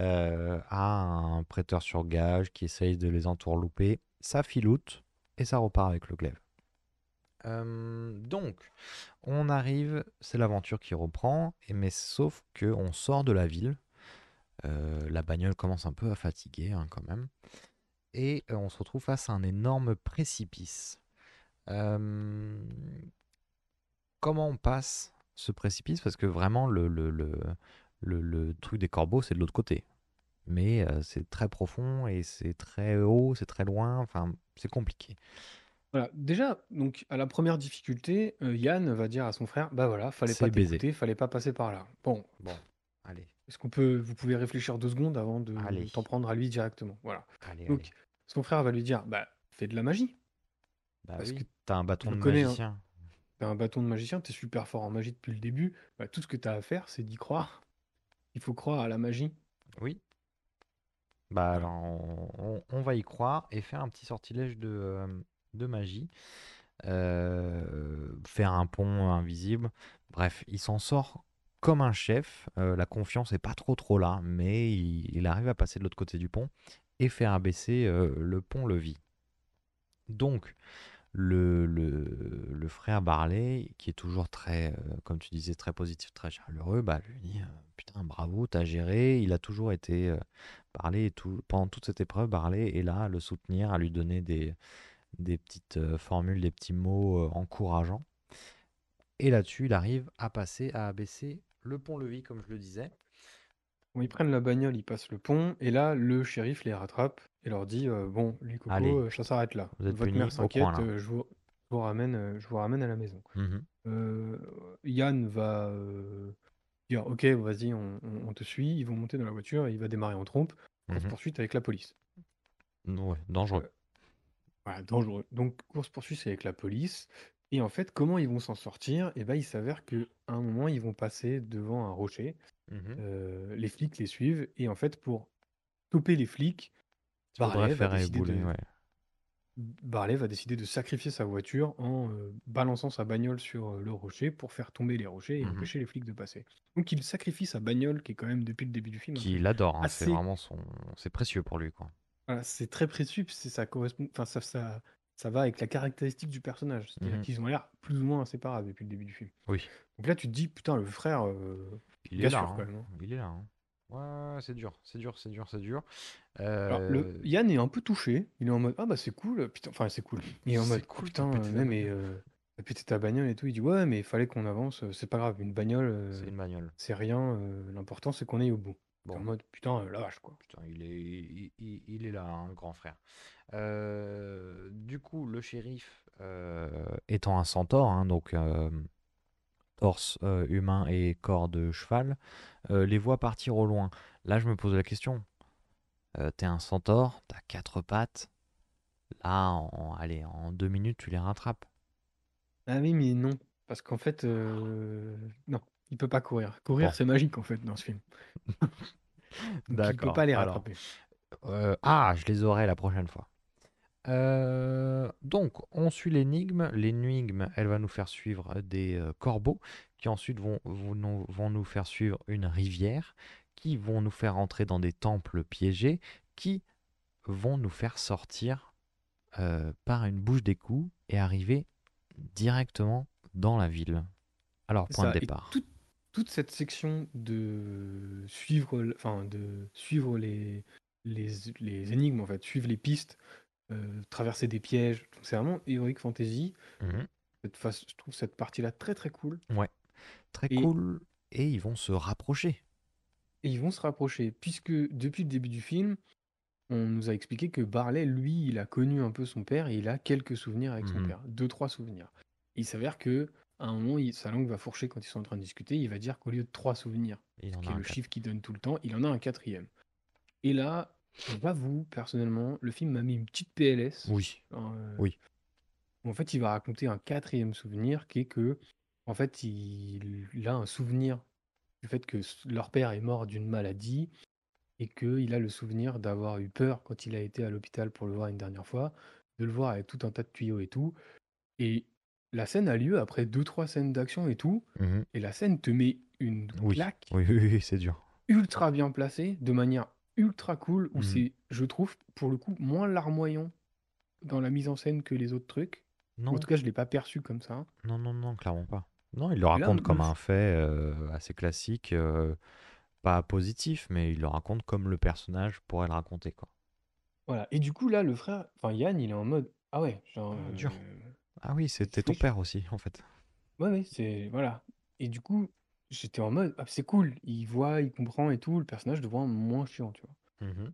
euh, à un prêteur sur gage qui essaye de les entourlouper. Ça filoute et ça repart avec le glaive. Euh, donc, on arrive, c'est l'aventure qui reprend, mais sauf que on sort de la ville. Euh, la bagnole commence un peu à fatiguer hein, quand même. Et euh, on se retrouve face à un énorme précipice. Comment on passe ce précipice Parce que vraiment, le, le, le, le- le truc des corbeaux, c'est de l'autre côté. Mais euh, c'est très profond et c'est très haut, c'est très loin. Enfin, c'est compliqué. Voilà. Déjà, donc à la première difficulté, euh, Yann va dire à son frère, bah voilà, fallait pas t'écouter, fallait pas passer par là. Bon, Bon, allez, est-ce qu'on peut, vous pouvez réfléchir deux secondes avant de t'en prendre à lui directement? Voilà. allez, Donc, allez. son frère va lui dire, bah fais de la magie. Bah parce oui, que t'as un bâton de connais, hein. T'as un bâton de magicien, t'es super fort en magie depuis le début. Bah, tout ce que t'as à faire, c'est d'y croire. Il faut croire à la magie. Oui. Bah alors, on, va y croire et faire un petit sortilège de, euh, de magie. Euh, faire un pont invisible. Bref, il s'en sort comme un chef. Euh, la confiance est pas trop trop là, mais il, il arrive à passer de l'autre côté du pont et faire abaisser le pont-levis. Donc, le, frère Barley, qui est toujours très, euh, comme tu disais, très positif, très chaleureux, bah, lui dit euh, Putain, bravo, t'as géré. Il a toujours été euh, Barley, pendant toute cette épreuve, Barley est là à le soutenir, à lui donner des, des petites euh, formules, des petits mots encourageants. Et là-dessus, il arrive à passer, à abaisser le pont-levis, comme je le disais. Ils prennent la bagnole, ils passent le pont, et là, le shérif les rattrape et leur dit euh, Bon, les cocos, euh, ça s'arrête là. vous êtes Votre punis mère au s'inquiète, là. euh, je vous, je vous ramène, euh, je vous ramène à la maison. Mhm. Euh, Yann va euh, dire Ok, vas-y, on, on- on te suit. Ils vont monter dans la voiture et il va démarrer en trompe. Course Mhm. poursuite avec la police. Ouais, dangereux. Voilà, dangereux. Donc, course poursuite, c'est avec la police. Et en fait, comment ils vont s'en sortir? Eh ben, il s'avère qu'à un moment, ils vont passer devant un rocher. Mhm. Euh, les flics les suivent. Et en fait, pour stopper les flics, Barley va, décider ébouler, de, ouais. Va décider de sacrifier sa voiture en euh, balançant sa bagnole sur euh, le rocher pour faire tomber les rochers et Mhm. empêcher les flics de passer. Donc, il sacrifie sa bagnole, qui est quand même, depuis le début du film, un Qui truc l'adore, hein, c'est vraiment son... C'est précieux pour lui, quoi. Voilà, c'est très précieux, c'est ça correspond, enfin ça, ça, ça va avec la caractéristique du personnage, c'est-à-dire Mhm. qu'ils ont l'air plus ou moins inséparables depuis le début du film. Oui. Donc là, tu te dis, putain, le frère, euh, Il est là, sûr hein. quand même. hein. Il est là. hein. Ouais, c'est dur, c'est dur, c'est dur, c'est dur. Alors, le, Euh, Yann est un peu touché, il est en mode, ah bah c'est cool, putain, enfin c'est cool. Il est en mode, cool putain, euh, bagnole. euh, t'as pété ta bagnole et tout. Il dit, ouais, mais il fallait qu'on avance, euh, c'est pas grave, une bagnole, euh, C'est une bagnole. c'est rien, euh, l'important c'est qu'on aille au bout. T'es en Bon, mode, putain, euh, la vache, quoi. putain, il est, il, il- il est là, un grand frère. Euh, du coup, le shérif, euh, étant un centaure, hein, donc euh, torse euh, humain et corps de cheval, euh, les voit partir au loin. Là, je me pose la question. Euh, T'es un centaure, t'as quatre pattes. Là, en, allez, en deux minutes, tu les rattrapes. Ah oui, mais non, parce qu'en fait, non, il peut pas courir. Courir, Bon, c'est magique en fait dans ce film. Donc il peut d'accord. pas les rattraper. ah, je les aurai la prochaine fois. Euh, donc, on suit l'énigme. L'énigme, elle va nous faire suivre des euh, corbeaux qui ensuite vont, vont, nous, vont nous faire suivre une rivière, qui vont nous faire entrer dans des temples piégés, qui vont nous faire sortir euh, par une bouche d'égout et arriver directement dans la ville. Alors, point de ça. Départ. toute, toute cette section de suivre, l- enfin de suivre les, les, les énigmes en fait, suivre les pistes, euh, traverser des pièges, c'est vraiment Heroic Fantasy. Mhm. Cette phase, je trouve cette partie-là très très cool. Ouais, très Et, cool. Et ils vont se rapprocher. et ils vont se rapprocher, puisque depuis le début du film, on nous a expliqué que Barley, lui, il a connu un peu son père et il a quelques souvenirs avec son Mhm. père, deux trois souvenirs. Il s'avère que à un moment, il- sa langue va fourcher quand ils sont en train de discuter. Il va dire qu'au lieu de trois souvenirs, Il qui est le quatre. chiffre qu'il donne tout le temps, il en a un quatrième. Et là, j'avoue, personnellement, le film m'a mis une petite PLS. Oui, euh, oui. en fait, il va raconter un quatrième souvenir qui est que, en fait, il, il a un souvenir du fait que s- leur père est mort d'une maladie et qu'il a le souvenir d'avoir eu peur quand il a été à l'hôpital pour le voir une dernière fois, de le voir avec tout un tas de tuyaux et tout. Et la scène a lieu après deux, trois scènes d'action et tout, Mhm. et la scène te met une Oui, claque oui, oui, oui, c'est dur. ultra bien placée, de manière ultra cool, où Mhm. c'est, je trouve, pour le coup, moins larmoyant dans la mise en scène que les autres trucs. Ou en Non, tout cas, je l'ai pas perçu comme ça. non, non, non, clairement pas. Non, il le là, raconte comme un fait euh, assez classique, euh, pas positif, mais il le raconte comme le personnage pourrait le raconter, quoi. Voilà. Et du coup, là, le frère, enfin Yann, il est en mode, ah ouais, genre, Ah, dur. euh, Ah oui, c'était ton père aussi, en fait. ouais, ouais, c'est, voilà. Et du coup, j'étais en mode, ah, c'est cool, il voit, il comprend et tout, le personnage devient moins chiant, tu vois. Mhm.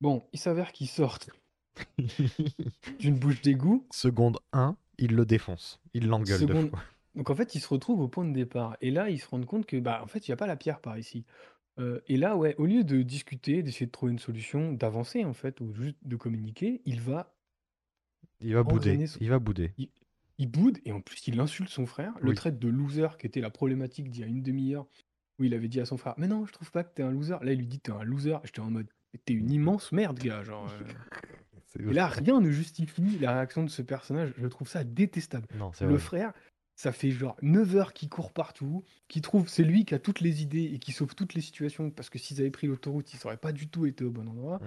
Bon, il s'avère qu'ils sortent d'une bouche d'égout. Seconde 1, il le défonce. Il l'engueule Seconde, fois. Donc en fait, ils se retrouvent au point de départ. Et là, ils se rendent compte que, bah, en fait, il n'y a pas la pierre par ici. Euh, et là, ouais, au lieu de discuter, d'essayer de trouver une solution, d'avancer, en fait, ou juste de communiquer, il va Il va bouder. son... Il va bouder. Il, il boude, et en plus, il insulte son frère, le Oui. traite de loser, qui était la problématique d'il y a une demi-heure, où il avait dit à son frère, mais non, je trouve pas que t'es un loser. Là, il lui dit, t'es un loser. J'étais en mode, t'es une immense merde, gars. Genre, euh. C'est Et là, rien ne justifie la réaction de ce personnage. Je trouve ça détestable. Non, c'est Le vrai. frère, ça fait genre 9 heures qu'il court partout, qui trouve, c'est lui qui a toutes les idées et qui sauve toutes les situations, parce que s'ils avaient pris l'autoroute, ils n'auraient pas du tout été au bon endroit.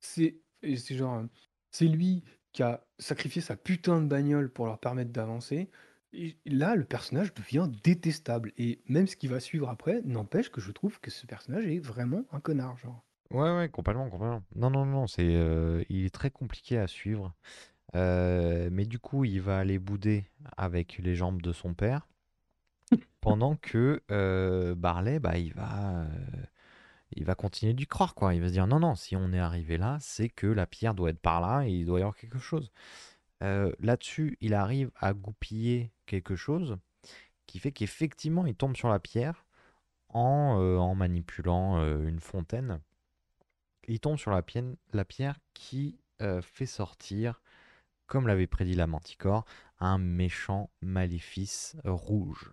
C'est et c'est genre, euh, c'est lui qui a sacrifié sa putain de bagnole pour leur permettre d'avancer. Et là, le personnage devient détestable. Et même ce qui va suivre après n'empêche que je trouve que ce personnage est vraiment un connard. Genre. Ouais, ouais, complètement, complètement. Non, non, non, c'est, euh, il est très compliqué à suivre. Euh, mais du coup, il va aller bouder avec les jambes de son père, pendant que euh, Barley, bah, il va, euh, il va continuer d'y croire, quoi. Il va se dire, non, non, si on est arrivé là, c'est que la pierre doit être par là et il doit y avoir quelque chose. Euh, là-dessus, il arrive à goupiller quelque chose qui fait qu'effectivement, il tombe sur la pierre en, euh, en manipulant euh, une fontaine. Il tombe sur la, pienne- la pierre qui fait sortir, comme l'avait prédit la Manticore, un méchant maléfice rouge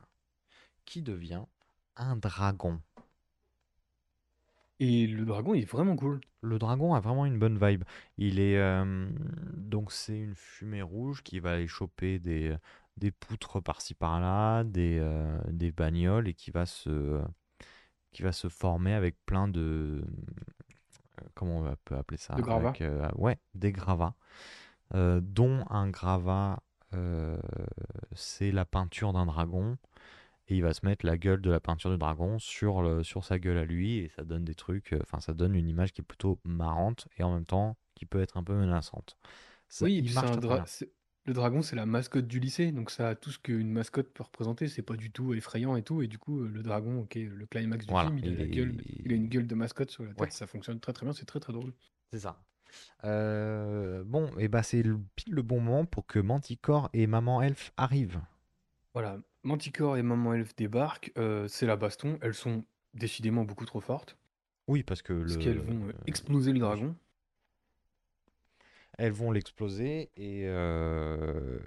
qui devient un dragon. Et le dragon il est vraiment cool. Le dragon a vraiment une bonne vibe. Il est euh, donc c'est une fumée rouge qui va aller choper des, des poutres par-ci par-là, des, euh, des bagnoles et qui va se qui va se former avec plein de euh, comment on peut appeler ça? De gravats Avec, euh, ouais, des gravats, euh, dont un gravat euh, c'est la peinture d'un dragon et il va se mettre la gueule de la peinture du dragon sur, le, sur sa gueule à lui et ça donne des trucs, euh, enfin ça donne une image qui est plutôt marrante et en même temps qui peut être un peu menaçante. Ça, Oui, il marche dra- le dragon, c'est la mascotte du lycée, donc ça a tout ce qu'une mascotte peut représenter. C'est pas du tout effrayant et tout, et du coup, euh, le dragon, ok, le climax du Voilà, film, il, a il la gueule, de- il a une gueule de mascotte sur la tête, Ouais, ça fonctionne très très bien, c'est très très drôle. c'est ça. Euh, bon, et bah c'est pile le bon moment pour que Manticore et Maman Elf arrivent. Voilà, Manticore et Maman Elf débarquent, euh, c'est la baston, elles sont décidément beaucoup trop fortes, Oui, parce que parce qu'elles le... vont euh, exploser le dragon. Elles vont l'exploser et, euh,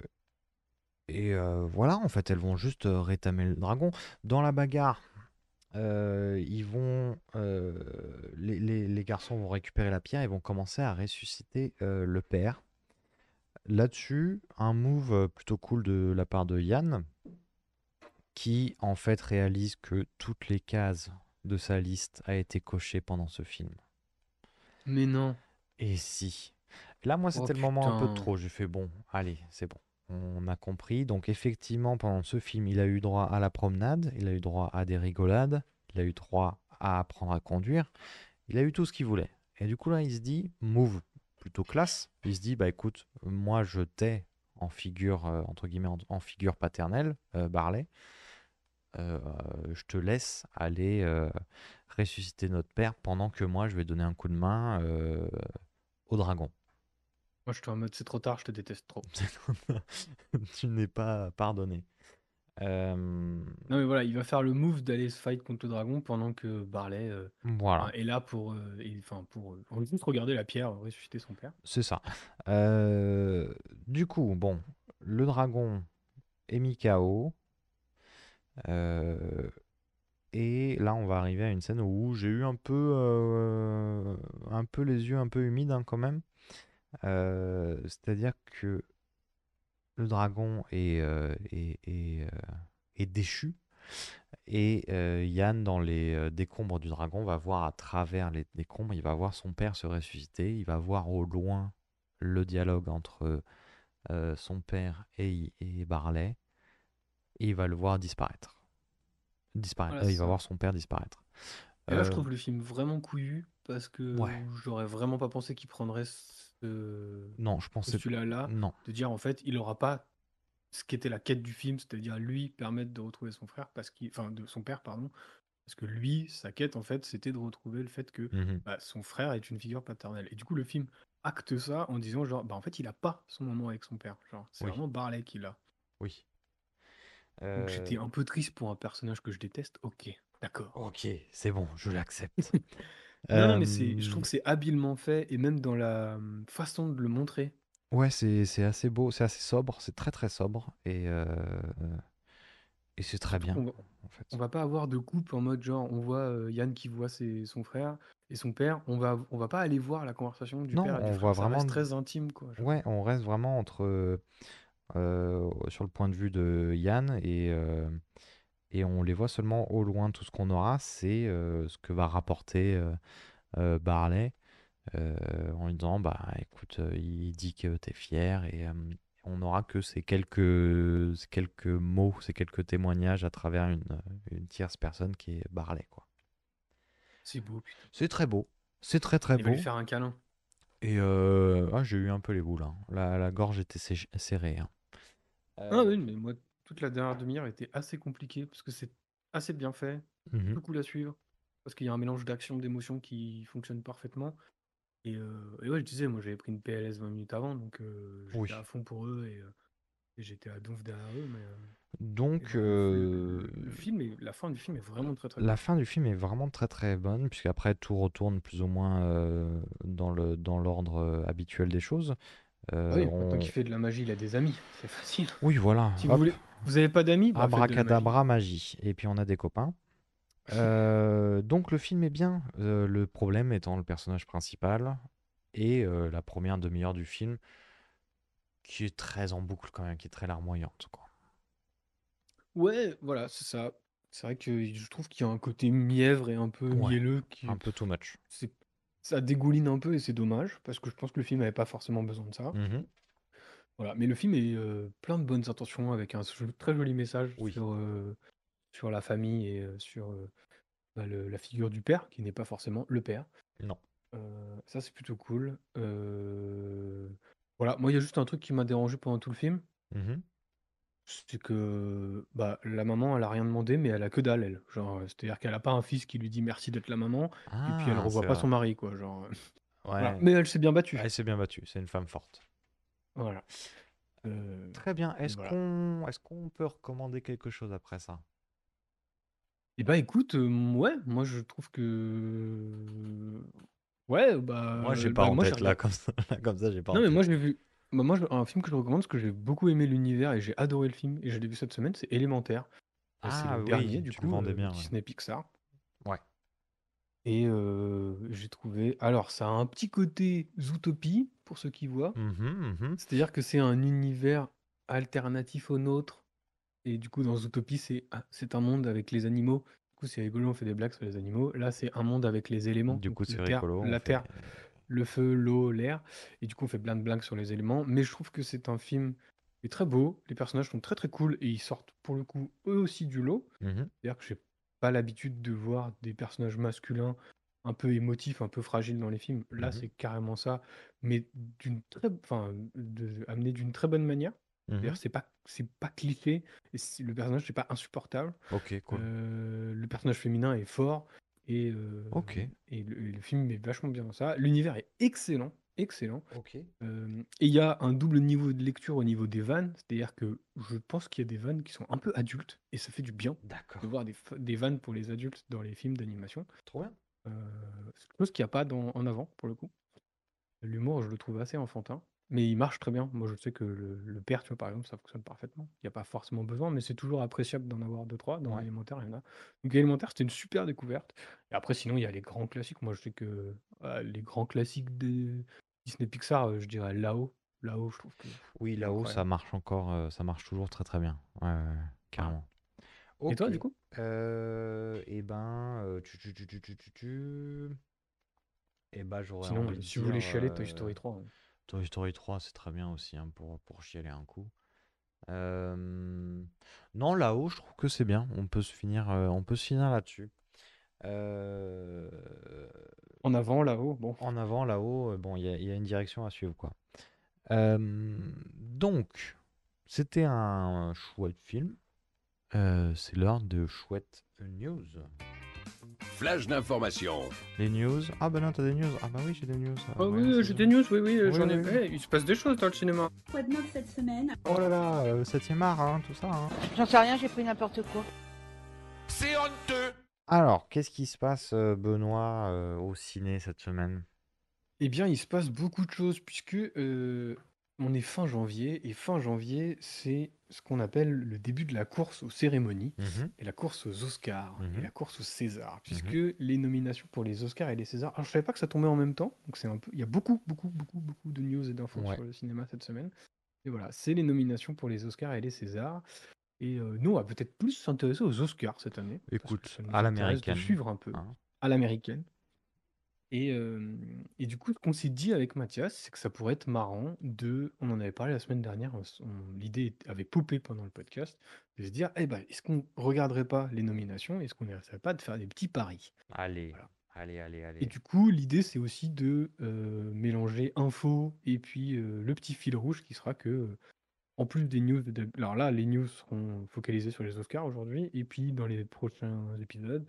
et euh, voilà, en fait, elles vont juste euh, rétamer le dragon. Dans la bagarre, euh, ils vont, euh, les, les- les garçons vont récupérer la pierre et vont commencer à ressusciter euh, le père. Là-dessus, un move euh, plutôt cool de la part de Yann, qui en fait réalise que toutes les cases de sa liste a été cochées pendant ce film. Mais non, Et si. Là, moi, oh c'était le moment un peu de trop. J'ai fait bon, allez, c'est bon. On a compris. Donc, effectivement, pendant ce film, il a eu droit à la promenade, il a eu droit à des rigolades, il a eu droit à apprendre à conduire, il a eu tout ce qu'il voulait. Et du coup, là, il se dit, move plutôt classe. Il se dit, bah écoute, moi, je t'ai en figure, euh, entre guillemets, en, en figure paternelle, euh, Barley. Euh, je te laisse aller euh, ressusciter notre père pendant que moi, je vais donner un coup de main euh, au dragon. Moi je suis en mode c'est trop tard, je te déteste trop. tu n'es pas pardonné. Non mais voilà, il va faire le move d'aller se fight contre le dragon pendant que Barley voilà, est là pour, et- enfin, pour, pour juste regarder la pierre ressusciter son père. c'est ça. Du coup, bon, le dragon est mis KO. Euh, et là, on va arriver à une scène où j'ai eu un peu, euh, les yeux un peu humides hein, quand même. Euh, C'est-à-dire que le dragon est, déchu. Et Yann, dans les décombres du dragon, va voir à travers les décombres, il va voir son père se ressusciter, il va voir au loin le dialogue entre son père et, et Barley, et il va le voir disparaître. Disparaître. Voilà, Euh, il va voir son père disparaître. Et là je Euh, trouve le film vraiment couillu parce que ouais. j'aurais vraiment pas pensé qu'il prendrait ce Non, je pensais. postulat-là Non. de dire en fait il aura pas ce qui était la quête du film, c'est-à-dire lui permettre de retrouver son frère parce qu'il, enfin de son père pardon, parce que lui sa quête en fait c'était de retrouver le fait que Mhm. bah, son frère est une figure paternelle. Et du coup, le film acte ça en disant genre, bah en fait, il a pas son moment avec son père. Genre, c'est Oui. vraiment Barley qui l'a. Oui. Donc j'étais Euh, un peu triste pour un personnage que je déteste. Ok, d'accord. Ok, c'est bon, je l'accepte. Non, non, mais c'est, je Euh, trouve que c'est habilement fait et même dans la hum, façon de le montrer. Ouais, c'est c'est assez beau, c'est assez sobre, c'est très très sobre. Et, euh, Et c'est très Surtout bien, qu'on va en fait. on va pas avoir de coupe en mode genre on voit, Yann qui voit ses son frère et son père, on va on va pas aller voir la conversation du Non, père et du on frère, voit ça vraiment reste très intime quoi, genre. ouais, on reste vraiment entre, sur le point de vue de Yann et heu et on les voit seulement au loin. Tout ce qu'on aura, c'est, heu, ce que va rapporter, Barley, en lui disant: «Bah, écoute, il dit que tu es fier» et on n'aura que ces quelques ces quelques mots, ces quelques témoignages à travers une, une tierce personne qui est Barley, quoi. C'est beau. C'est très beau. C'est très, très Il beau lui faire un câlin. et ah, j'ai eu un peu les boules, hein. La la gorge était serrée, hein. Ah oui, mais moi toute la dernière demi-heure était assez compliquée parce que c'est assez bien fait, Mmh plutôt cool à suivre, parce qu'il y a un mélange d'action, d'émotion qui fonctionne parfaitement et et ouais, je disais, moi j'avais pris une PLS 20 minutes avant donc heu, j'étais Oui. à fond pour eux et j'étais à donf derrière eux mais et Donc voilà, le heu, le le film est la fin du film est vraiment très, très la fin du film est vraiment très, très bonne puisqu'après tout retourne plus ou moins, dans le dans l'ordre, habituel des choses. Heu, Ah oui, on qu'il fait de la magie, il a des amis, c'est facile. oui, voilà, Si vous voulez vous avez pas d'amis? Bah, la magie. abracadabra, magie et puis on a des copains. Heu, donc le film est bien, heu, le problème étant le personnage principal et la première demi-heure du film qui est très en boucle quand même, qui est très larmoyante, quoi. Ouais, voilà, c'est ça. C'est vrai que je trouve qu'il y a un côté mièvre et un peu Ouais, mielleux qui un peu too much. c'est ça dégouline un peu et c'est dommage parce que je pense que le film avait pas forcément besoin de ça. Mmh Voilà, mais le film est, heu, plein de bonnes intentions avec un très joli message Oui. sur, la famille et heu, sur, bah, le la figure du père qui n'est pas forcément le père. Non. Ça c'est plutôt cool. Voilà, moi il y a juste un truc qui m'a dérangé pendant tout le film. Mmh C'est que, bah, la maman, elle a rien demandé, mais elle a que dalle, elle. Genre, heu, c'est-à-dire qu'elle a pas un fils qui lui dit: «Merci d'être la maman» et puis elle Ah, revoit c'est pas vrai. son mari, quoi, genre, heu, voilà. Ouais. Mais elle s'est bien battue. Elle s'est bien battue, c'est une femme forte. Voilà. Heu, Très bien. Est-ce voilà. qu'on est-ce qu'on peut recommander quelque chose après ça? Et bah, écoute, hem, ouais, moi je trouve que ouais, bah, Moi, j'ai heu, pas bah, en moi j'ai tête là comme ça là comme ça, j'ai pas en non, mais tête. moi j'ai vu bah, moi je un film que je recommande parce que j'ai beaucoup aimé l'univers et j'ai adoré le film et je l'ai vu cette semaine, c'est Élémentaire. Heu, c'est Ah le oui, dernier du tu le coup, vendais heu, bien, ouais. Disney Pixar. Ouais. Et heu, j'ai trouvé alors ça a un petit côté Zootopie, pour ceux qui voient. Mmh mh, mmh C'est-à-dire que c'est un univers alternatif au nôtre et du coup dans Zootopie c'est ah, c'est un monde avec les animaux. Du coup c'est rigolo, on fait des blagues sur les animaux. Là c'est un monde avec les éléments, Du donc coup, le c'est terre rigolo, on la fait terre, le feu, l'eau, l'air et du coup on fait plein de blagues sur les éléments. Mais je trouve que c'est un film qui est très beau, les personnages sont très, très cool et ils sortent pour le coup eux aussi du lot. mmh mh. C'est-à-dire que j'ai pas l'habitude de voir des personnages masculins un peu émotifs, un peu fragiles dans les films. Là, Mmh c'est carrément ça, mais d'une très enfin, de amené d'une très bonne manière. Mmh C'est-à-dire c'est pas c'est pas cliché et le personnage n'est pas insupportable. OK, cool. Heu, le personnage féminin est fort et heu OK. et le et le film est vachement bien dans ça. L'univers est excellent, excellent. OK. Hem et il y a un double niveau de lecture au niveau des vannes, c'est-à-dire que je pense qu'il y a des vannes qui sont un peu adultes et ça fait du bien D'accord. de voir des vannes pour les adultes dans les films d'animation. Trop bien. C'est quelque chose qu'il y a pas dans en avant, pour le coup. L'humour, je le trouve assez enfantin, mais il marche très bien. Moi, je sais que le le père, tu vois, par exemple, ça fonctionne parfaitement. Il y a pas forcément besoin, mais c'est toujours appréciable d'en avoir 2-3. Dans Ouais. Élémentaire, il y en a. Donc Élémentaire, c'était une super découverte et après sinon, il y a les grands classiques. Moi, je sais que, heu, les grands classiques de Disney Pixar, heu, je dirais Là-haut. Là-haut, je trouve que Oui, là-haut, ça incroyable. marche encore, heu, ça marche toujours très, très bien. Ouais, ouais, ouais, Voilà. carrément. Et toi, du coup? Heu et ben, heu, tu tu tu tu tu tu tu et bah, j'aurais Sinon, envie heu, de si vous voulez chialer, Toy Story 3, hein. Toy Story 3, c'est très bien aussi, hein, pour pour chialer un coup. Non, là-haut, je trouve que c'est bien. On peut se finir, heu, on peut se finir là-dessus. Heu, En avant, là-haut, bon. en avant, là-haut, heu, bon, il y a il y a une direction à suivre, quoi. Donc, c'était un chouette film. C'est l'heure de chouettes news. Flash d'information. Les news? Ah bah non, t'as des news? Ah bah oui, j'ai des news. Ah ouais, oui, j'ai des news, oui, oui, Oui, j'en ai oui, oui. il se passe des choses dans le cinéma. Quoi de neuf cette semaine Oh là là, euh, 7e art, hein, tout ça. hein. J'en sais rien, j'ai pris n'importe quoi. C'est honteux. Alors, qu'est-ce qui se passe, euh, Benoît, euh, au ciné cette semaine? Eh bien, il se passe beaucoup de choses puisque, heu, on est fin janvier et fin janvier, c'est ce qu'on appelle le début de la course aux cérémonies Mhm. et la course aux Oscars et Mhm. la course aux Césars, puisque les nominations pour les Oscars et les Césars. Alors, je savais pas que ça tombait en même temps, donc c'est un peu. Il y a beaucoup, beaucoup, beaucoup, beaucoup de news et d'infos Ouais. sur le cinéma cette semaine. Et voilà, c'est les nominations pour les Oscars et les Césars. Et euh, nous, on va peut-être plus s'intéresser aux Oscars cette année. Écoute, à l'américaine, suivre un peu hein. à l'américaine. Et, euh, et du coup, ce qu'on s'est dit avec Mathias, c'est que ça pourrait être marrant de. On en avait parlé la semaine dernière, on s- on- l'idée avait popé pendant le podcast, de se dire eh ben, est-ce qu'on regarderait pas les nominations Est-ce qu'on n'essaierait pas de faire des petits paris? Allez, Voilà. allez, allez, Et allez. du coup, l'idée, c'est aussi de euh, mélanger info et puis euh, le petit fil rouge qui sera que, euh, en plus des news, de- alors là, les news seront focalisées sur les Oscars aujourd'hui, et puis dans les prochains épisodes,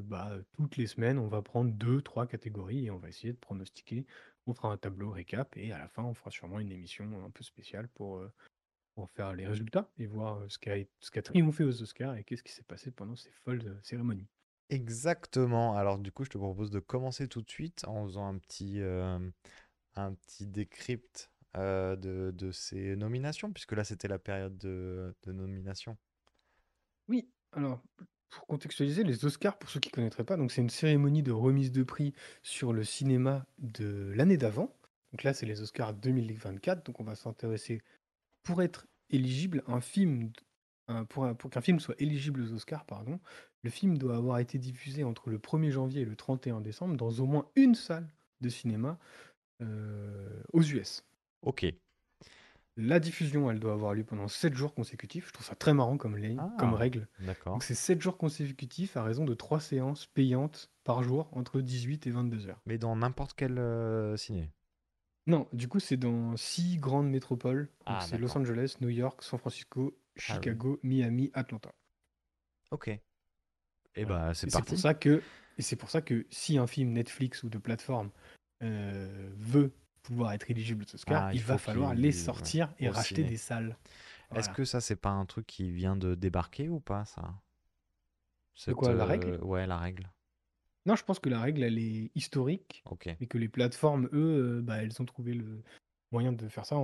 bah, toutes les semaines, on va prendre deux, trois catégories et on va essayer de pronostiquer. On fera un tableau récap et à la fin, on fera sûrement une émission un peu spéciale pour, euh, pour faire les résultats et voir euh, ce qui a, ce qui a triomphé aux Oscars et qu'est-ce qui s'est passé pendant ces folles euh, cérémonies. Exactement. Alors du coup, je te propose de commencer tout de suite en faisant un petit, un petit décrypte de, de ces nominations, puisque là, c'était la période de, de nomination. Oui, alors pour contextualiser, les Oscars, pour ceux qui ne connaîtraient pas, c'est une cérémonie de remise de prix sur le cinéma de l'année d'avant. Donc là, c'est les Oscars 2024, donc on va s'intéresser pour être éligible un film, pour qu'un film soit éligible aux Oscars, pardon, le film doit avoir été diffusé entre le 1er janvier et le 31 décembre dans au moins une salle de cinéma euh, aux US. Ok. La diffusion, elle doit avoir lieu pendant 7 jours consécutifs. Je trouve ça très marrant comme, lay- comme Ah, règle. d'accord. Donc c'est 7 jours consécutifs à raison de 3 séances payantes par jour entre 18 et 22 heures. Mais dans n'importe quel euh, ciné. Non, du coup c'est dans 6 grandes métropoles. Donc Ah, c'est Los d'accord. Angeles, New York, San Francisco, Ah oui. Chicago, Miami, Atlanta. Ok. Et Voilà. bah, c'est Et c'est pour parti. ça que et c'est pour ça que si un film Netflix ou de plateforme euh, veut pouvoir être éligible aux Oscars, Ah, il, il va falloir les ouais, sortir et racheter ciné. des salles. Est-ce que ça, c'est pas un truc qui vient de débarquer ou pas, ça? De Cette, quoi, la règle? euh, ouais, la règle. Non, je pense que la règle elle est historique Ok. et que les plateformes, eux, euh, bah, elles ont trouvé le moyen de faire ça.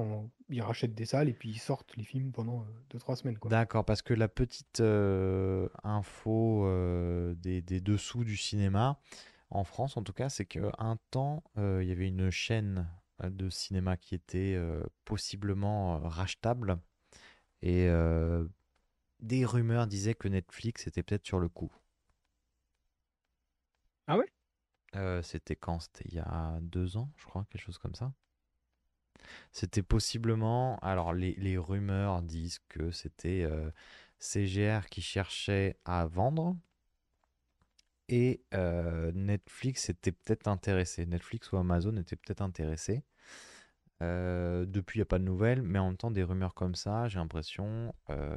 Ils rachètent des salles et puis ils sortent les films pendant 2-3 semaines. Quoi. D'accord, parce que la petite euh, info euh, des, des dessous du cinéma, en France en tout cas, c'est qu'un temps, euh, il y avait une chaîne euh, de cinéma qui était euh, possiblement euh, rachetable et euh, des rumeurs disaient que Netflix était peut-être sur le coup. Ah ouais? Euh, c'était quand? C'était il y a deux ans, je crois, quelque chose comme ça. C'était possiblement. Alors, les, les rumeurs disent que c'était euh, CGR qui cherchait à vendre et euh, Netflix était peut-être intéressé. Netflix ou Amazon était peut-être intéressé. Euh, depuis, il n'y a pas de nouvelles, mais en même temps, des rumeurs comme ça, j'ai l'impression. euh,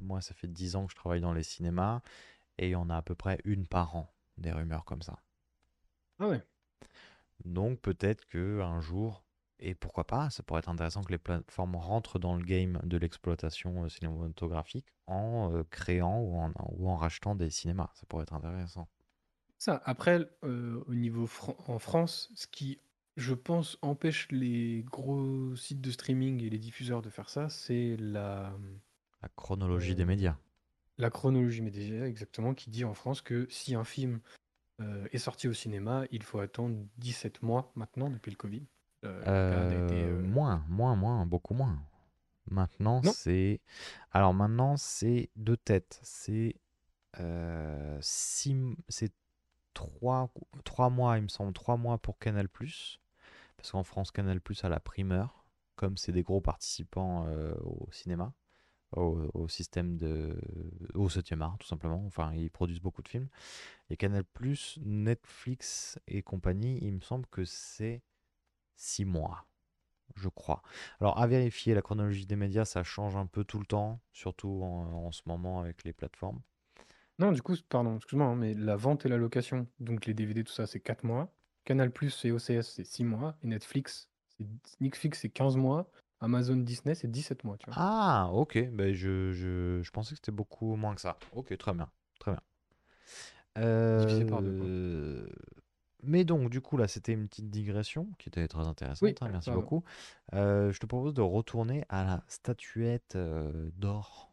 moi, ça fait 10 ans que je travaille dans les cinémas et il y en a à peu près une par an, des rumeurs comme ça. Ah ouais. Donc peut-être que un jour, et pourquoi pas, ça pourrait être intéressant que les plateformes rentrent dans le game de l'exploitation euh, cinématographique en euh, créant ou en, ou en rachetant des cinémas. Ça pourrait être intéressant. Ça, après, euh, au niveau fran- en France, ce qui, je pense, empêche les gros sites de streaming et les diffuseurs de faire ça, c'est la, La chronologie Euh, des médias. la chronologie médiatique, exactement, qui dit en France que si un film est sorti au cinéma, il faut attendre 17 mois maintenant, depuis le Covid. Euh, été, Euh, euh, Moins, moins, moins, beaucoup moins. Maintenant, c'est. Alors maintenant, c'est deux têtes. C'est euh, six... m- c'est trois... trois mois, il me semble, trois mois pour Canal+. Parce qu'en France, Canal+ a la primeur, comme c'est des gros participants au cinéma, au, au système de... au 7e art, tout simplement. Enfin, ils produisent beaucoup de films. Et Canal+, Netflix et compagnie, il me semble que c'est six mois, je crois. Alors, à vérifier, la chronologie des médias, ça change un peu tout le temps, surtout en, en ce moment avec les plateformes. Non, du coup, pardon, excuse-moi, hein, mais la vente et la location, donc les DVD, tout ça, c'est 4 mois. Canal et OCS, c'est 6 mois. Et Netflix, c'est Netflix, c'est 15 mois. Amazon Disney, c'est 17 mois, tu vois. Ah, ok, ben je, je, je pensais que c'était beaucoup moins que ça. Ok, très bien, très bien. Divisé par deux, quoi. Mais donc, du coup, là, c'était une petite digression qui était très intéressante. Oui, hein, merci pardon. beaucoup. Euh, je te propose de retourner à la statuette euh, d'or.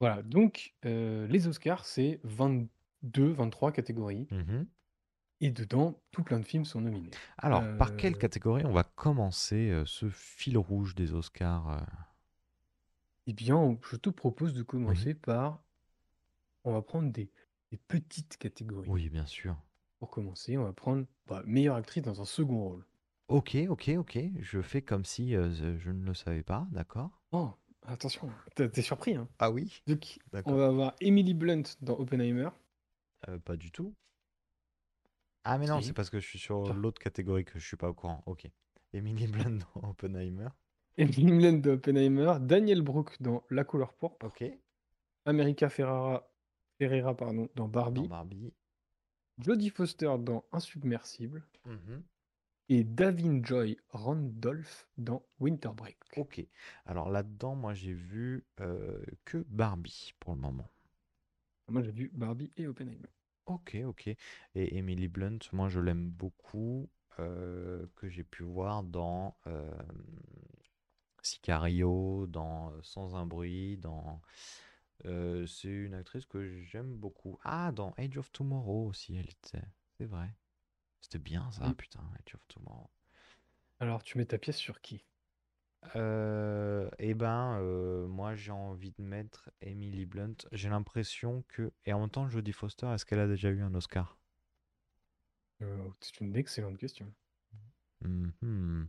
Voilà, donc euh, les Oscars, c'est 22, 23 catégories. Mhm. Et dedans, tout plein de films sont nominés. Alors, par quelle catégorie on va commencer ce fil rouge des Oscars Eh bien, je te propose de commencer par... On va prendre des, des petites catégories. Oui, bien sûr. Pour commencer, on va prendre bah, meilleure actrice dans un second rôle. Ok, ok, ok. Je fais comme si euh, je je ne le savais pas, d'accord Oh, attention, t'es t'es surpris, hein Ah oui? Donc, on D'accord. va avoir Emily Blunt dans Oppenheimer. Euh, pas du tout. Ah, mais non, Si. c'est parce que je suis sur l'autre catégorie que je suis pas au courant. Ok. Emily Blunt dans Oppenheimer. Emily Blunt dans Oppenheimer. Daniel Brooke dans La couleur pourpre. Ok. America Ferrara, Ferreira pardon, dans Dans Barbie. Barbie. Jodie Foster dans Insubmersible. Mhm. Et Davin Joy Randolph dans Winter Break. Ok. Alors là-dedans, moi j'ai vu euh, que Barbie pour le moment. Moi, j'ai vu Barbie et Oppenheimer. Ok, ok. Et Emily Blunt, moi je l'aime beaucoup, euh, que j'ai pu voir dans euh, Sicario, dans euh, Sans un bruit, dans... euh, c'est une actrice que j'aime beaucoup. Ah, dans Age of Tomorrow aussi, elle était. C'est vrai. C'était bien ça, putain, Age of Tomorrow. Alors, tu mets ta pièce sur qui? Euh, eh ben, euh, moi j'ai envie de mettre Emily Blunt. J'ai l'impression que... Et en même temps, Jodie Foster, est-ce qu'elle a déjà eu un Oscar? Euh, C'est une excellente question. Mhm.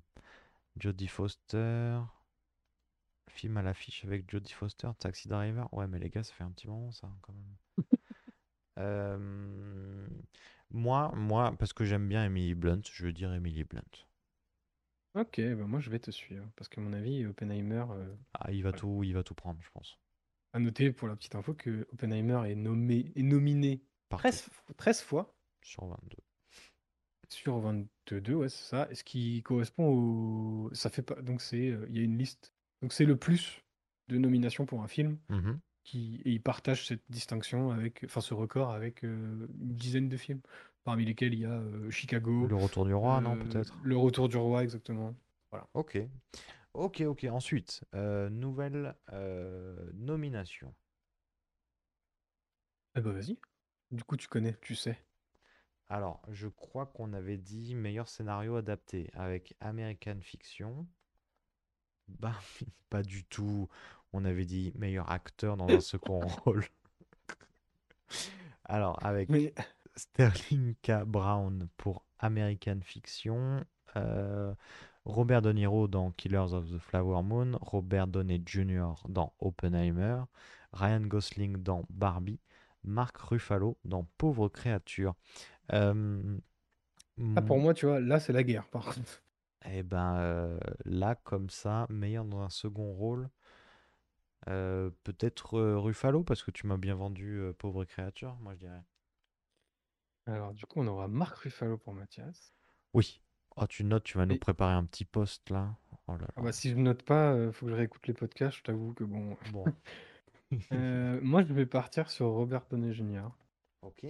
Jodie Foster. Film à l'affiche avec Jodie Foster, Taxi Driver. Ouais, mais les gars, ça fait un petit moment ça, quand même. Euh, Moi, moi, parce que j'aime bien Emily Blunt, je veux dire Emily Blunt. Ok, bah moi je vais te suivre. Parce que à mon avis, Oppenheimer, euh, Ah, il va Ouais. tout, il va tout prendre, je pense. à noter pour la petite info que Oppenheimer est, nommé, est nominé Partout. 13, 13 fois Sur 22. sur 22, ouais, c'est ça. Ce qui correspond au. Ça fait pas. Donc c'est. euh, Il y a une liste. Donc c'est le plus de nominations pour un film. Mhm. Qui, et il partage cette distinction avec. Enfin, ce record avec euh, une dizaine de films. Parmi lesquels il y a euh, Chicago. Le Retour du Roi, non, euh, peut-être? Le Retour du Roi, exactement. Ok. Ok, ok. Ensuite, nouvelle nomination. Eh bah vas-y. Du coup, tu connais, tu sais. Alors, je crois qu'on avait dit meilleur scénario adapté avec American Fiction. Bah, pas du tout. On avait dit meilleur acteur dans un second rôle. Alors, avec Mais Sterling K. Brown pour American Fiction, euh, Robert De Niro dans Killers of the Flower Moon, Robert Downey Jr. dans Oppenheimer, Ryan Gosling dans Barbie, Mark Ruffalo dans Pauvre créature. Euh, ah, pour moi, tu vois, là, c'est la guerre, par contre. Eh ben euh, là, comme ça, meilleur dans un second rôle, euh, peut-être euh, Ruffalo, parce que tu m'as bien vendu euh, Pauvre créature, moi je dirais. Alors, du coup, on aura Marc Ruffalo pour Mathias. Oui. Oh, tu notes, tu vas nous Et- préparer un petit post là. Oh là Ah là. bah, si je note pas, euh, faut que je réécoute les podcasts, je t'avoue que bon. Bon. Euh, moi, je vais partir sur Robert Downey Jr. Ok.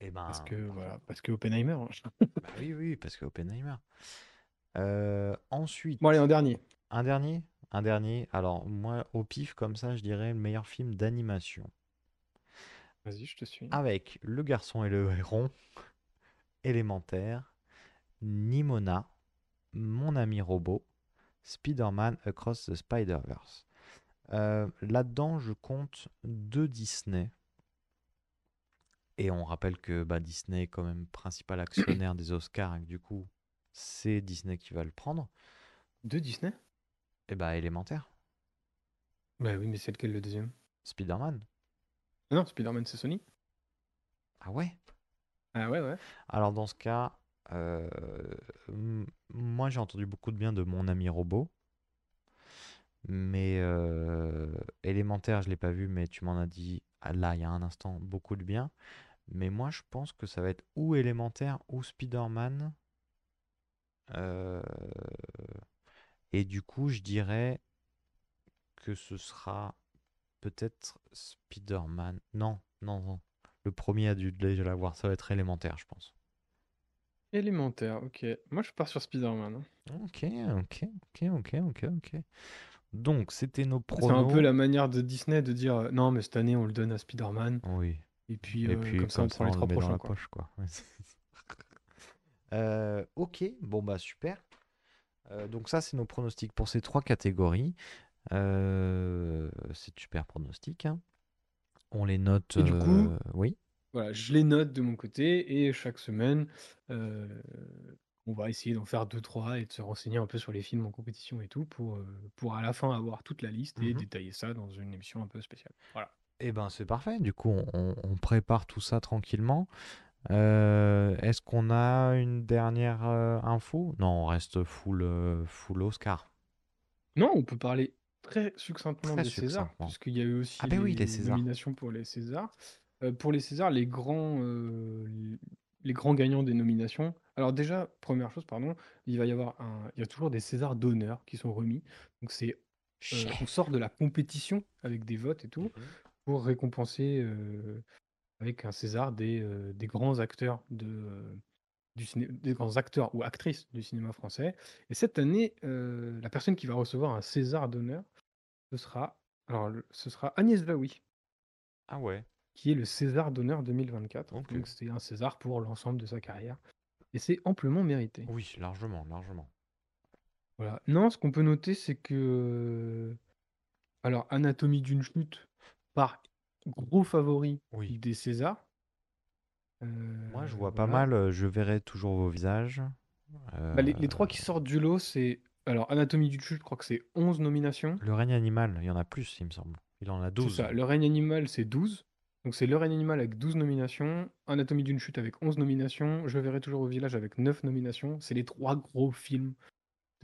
Eh ben, Parce que, parfait. voilà, parce que Oppenheimer. hein. Bah oui, oui, parce que Oppenheimer. Euh, ensuite, Bon, allez, en dernier. un dernier, un dernier. Alors moi, au pif comme ça, je dirais le meilleur film d'animation Vas-y, je te suis. avec Le Garçon et le Héron, Élémentaire, Nimona, Mon ami robot, Spider-Man Across the Spider-Verse. Euh, Là-dedans, je compte deux Disney. Et on rappelle que bah, Disney est quand même principal actionnaire des Oscars, et que du coup, c'est Disney qui va le prendre. De Disney? Et bah, élémentaire, Bah oui, mais c'est lequel le deuxième? Spider-Man. Ah Non, Spider-Man, c'est Sony Ah ouais? Ah ouais, ouais. Alors dans ce cas, euh, moi j'ai entendu beaucoup de bien de mon ami robot. Mais euh, élémentaire, je l'ai pas vu, mais tu m'en as dit là, il y a un instant, beaucoup de bien. Mais moi, je pense que ça va être ou élémentaire ou Spider-Man. Euh, et du coup, je dirais que ce sera peut-être Spider-Man. Non, non, non. le premier a dû déjà l'avoir. Ça va être élémentaire, je pense. Élémentaire, ok. Moi, je pars sur Spider-Man. Ok, ok, ok, ok, ok, ok. Donc, c'était nos C'est un peu pronos. la manière de Disney de dire euh, non, mais cette année, on le donne à Spider-Man. Oui. Et puis, Et euh, puis, comme ça, on prend les le trois prochains. la quoi. poche, quoi. Ouais, c'est ça. Euh, ok, bon bah super. Euh, donc ça, c'est nos pronostics pour ces trois catégories. C'est super pronostic. hein. On les note. Et du coup- oui. Voilà, je les note de mon côté et chaque semaine, euh, on va essayer d'en faire deux, trois et de se renseigner un peu sur les films en compétition et tout pour, pour à la fin avoir toute la liste et Mhm. détailler ça dans une émission un peu spéciale. Voilà. Eh ben c'est parfait. Du coup, on, on- on prépare tout ça tranquillement. Euh, Est-ce qu'on a une dernière euh, info? Non, on reste full, euh, full Oscar. Non, on peut parler très succinctement Très des Césars, succinctement. puisqu'il y a eu aussi Ah ben oui, les Césars. nominations pour les Césars. Euh, pour les Césars, les grands, euh, les grands gagnants des nominations. Alors déjà, première chose, pardon, il va y avoir un, il y a toujours des Césars d'honneur qui sont remis. Donc c'est, euh, on sort de la compétition avec des votes et tout pour récompenser euh, avec un César des, euh, des grands acteurs de, euh, du ciné- des grands acteurs ou actrices du cinéma français. Et cette année, la personne qui va recevoir un César d'honneur, ce sera, alors, ce sera Agnès Jaoui, Ah ouais. qui est le César d'honneur 2024. Ok. Donc c'est un César pour l'ensemble de sa carrière. Et c'est amplement mérité. Oui, largement, largement. Voilà. Non, ce qu'on peut noter, c'est que. Alors, Anatomie d'une chute, par gros favori Oui. des Césars. Moi, je Euh, vois pas mal. euh, Je verrai toujours vos visages. Bah, les, les Euh, trois qui sortent du lot, c'est. Alors, Anatomie d'une chute, je crois que c'est 11 nominations. Le règne animal, il y en a plus, il me semble. Il en a C'est 12. ça. Le règne animal, c'est 12. Donc, c'est Le règne animal avec 12 nominations. Anatomie d'une chute avec 11 nominations. Je verrai toujours au village avec 9 nominations. C'est les trois gros films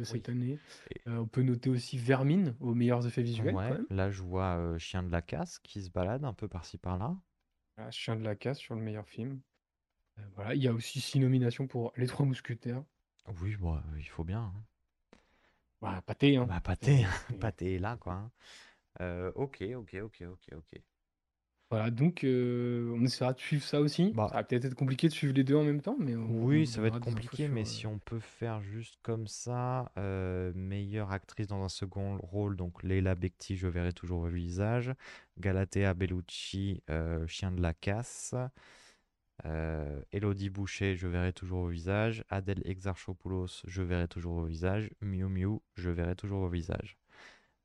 de cette Oui. année. Euh, on peut noter aussi Vermine aux meilleurs effets visuels, Ouais, quand même. là, je vois euh, Chien de la casse qui se balade un peu par-ci par-là. Voilà, Chien de la casse sur le meilleur film. Euh, voilà, il y a aussi six nominations pour Les Trois Mousquetaires. Oui, bon, il faut bien. hein. Bah, pâté, hein. Bah, pâté, C'est- pâté là, quoi. hein. Ok, ok, ok, ok, ok. Voilà, donc euh, on essaiera de suivre ça aussi. Bah. Ça va peut-être être compliqué de suivre les deux en même temps, mais on, Oui, ça va être compliqué, mais euh, si on peut faire juste comme ça, euh, meilleure actrice dans un second rôle, donc Leila Bekti, je verrai toujours le visage, Galatea Bellucci, euh, Chien de la casse, Elodie Boucher, je verrai toujours au visage, Adèle Exarchopoulos, je verrai toujours au visage, Miu Miu, je verrai toujours au visage.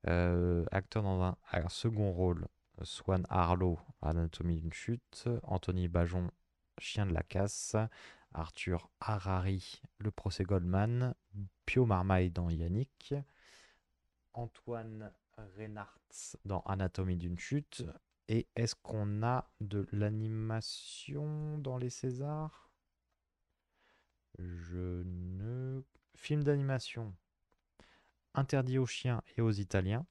Acteur dans un, un second rôle, Swan Harlow, Anatomie d'une chute, Anthony Bajon, Chien de la casse, Arthur Harari, Le procès Goldman, Pio Marmaille dans Yannick, Antoine Reinhardt dans Anatomie d'une chute. Et est-ce qu'on a de l'animation dans les Césars? Je ne. Film d'animation. Interdit aux chiens et aux Italiens.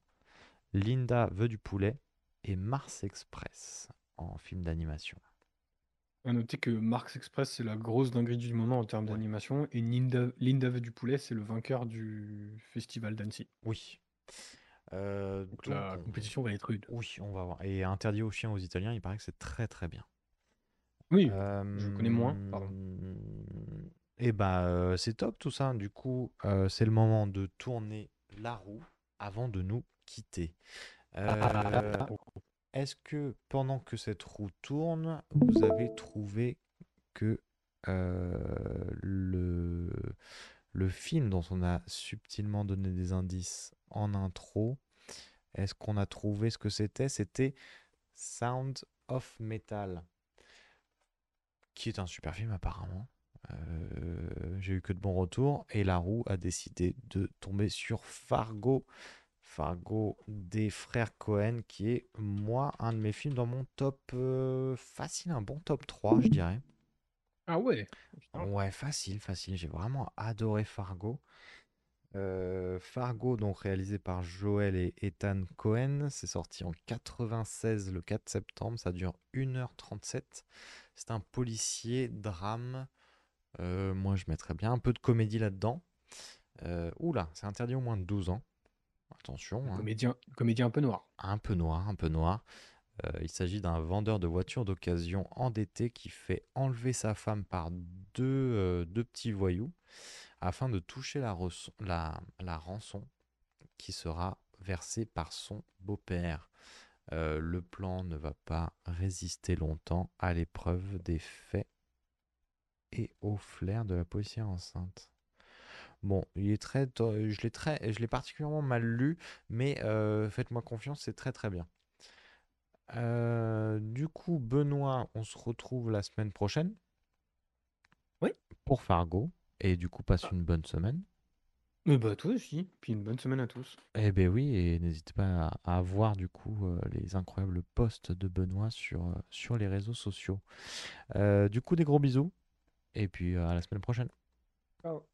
Linda veut du poulet. Et Mars Express en film d'animation. À noter que Marx Express, c'est la grosse dinguerie du moment en termes Ouais. d'animation, et Linda, Linda veut du poulet, c'est le vainqueur du festival d'Annecy. Oui. Euh, Donc, donc, la on- compétition va être rude. Oui, on va voir. Et interdit aux chiens aux Italiens, il paraît que c'est très très bien. Oui, je connais moins, pardon. Et bah euh, c'est top tout ça. Du coup, euh, c'est le moment de tourner la roue avant de nous quitter. Euh, Est-ce que pendant que cette roue tourne, vous avez trouvé que euh, le, film dont on a subtilement donné des indices en intro, est-ce qu'on a trouvé ce que c'était? C'était Sound of Metal, qui est un super film apparemment. Euh, J'ai eu que de bons retours et la roue a décidé de tomber sur Fargo. Fargo des frères Cohen, qui est moi un de mes films dans mon top euh, facile, un bon top 3, je dirais. Ah ouais? Ouais, facile, facile. J'ai vraiment adoré Fargo. Euh, Fargo, donc réalisé par Joel et Ethan Cohen, c'est sorti en 96 le 4 septembre, ça dure 1h37. C'est un policier, drame. Euh, moi, je mettrais bien un peu de comédie là-dedans. Oula, c'est interdit au moins de 12 ans. Attention, hein. Comédien, comédien un peu noir. un peu noir, un peu noir. Euh, il s'agit d'un vendeur de voitures d'occasion endetté qui fait enlever sa femme par deux, euh, deux petits voyous afin de toucher la, reçon- la, la rançon qui sera versée par son beau-père. Euh, le plan ne va pas résister longtemps à l'épreuve des faits et au flair de la policière enceinte. Bon, il est très, je l'ai très, je l'ai particulièrement mal lu, mais euh, faites-moi confiance, c'est très très bien. Euh, du coup, Benoît, on se retrouve la semaine prochaine. Oui. Pour Fargo. Et du coup, passe Ah. une bonne semaine. Mais bah toi aussi, puis une bonne semaine à tous. Eh ben oui, et n'hésitez pas à, à voir du coup euh, les incroyables posts de Benoît sur, euh, sur les réseaux sociaux. Du coup, des gros bisous. Et puis à la semaine prochaine. Ciao.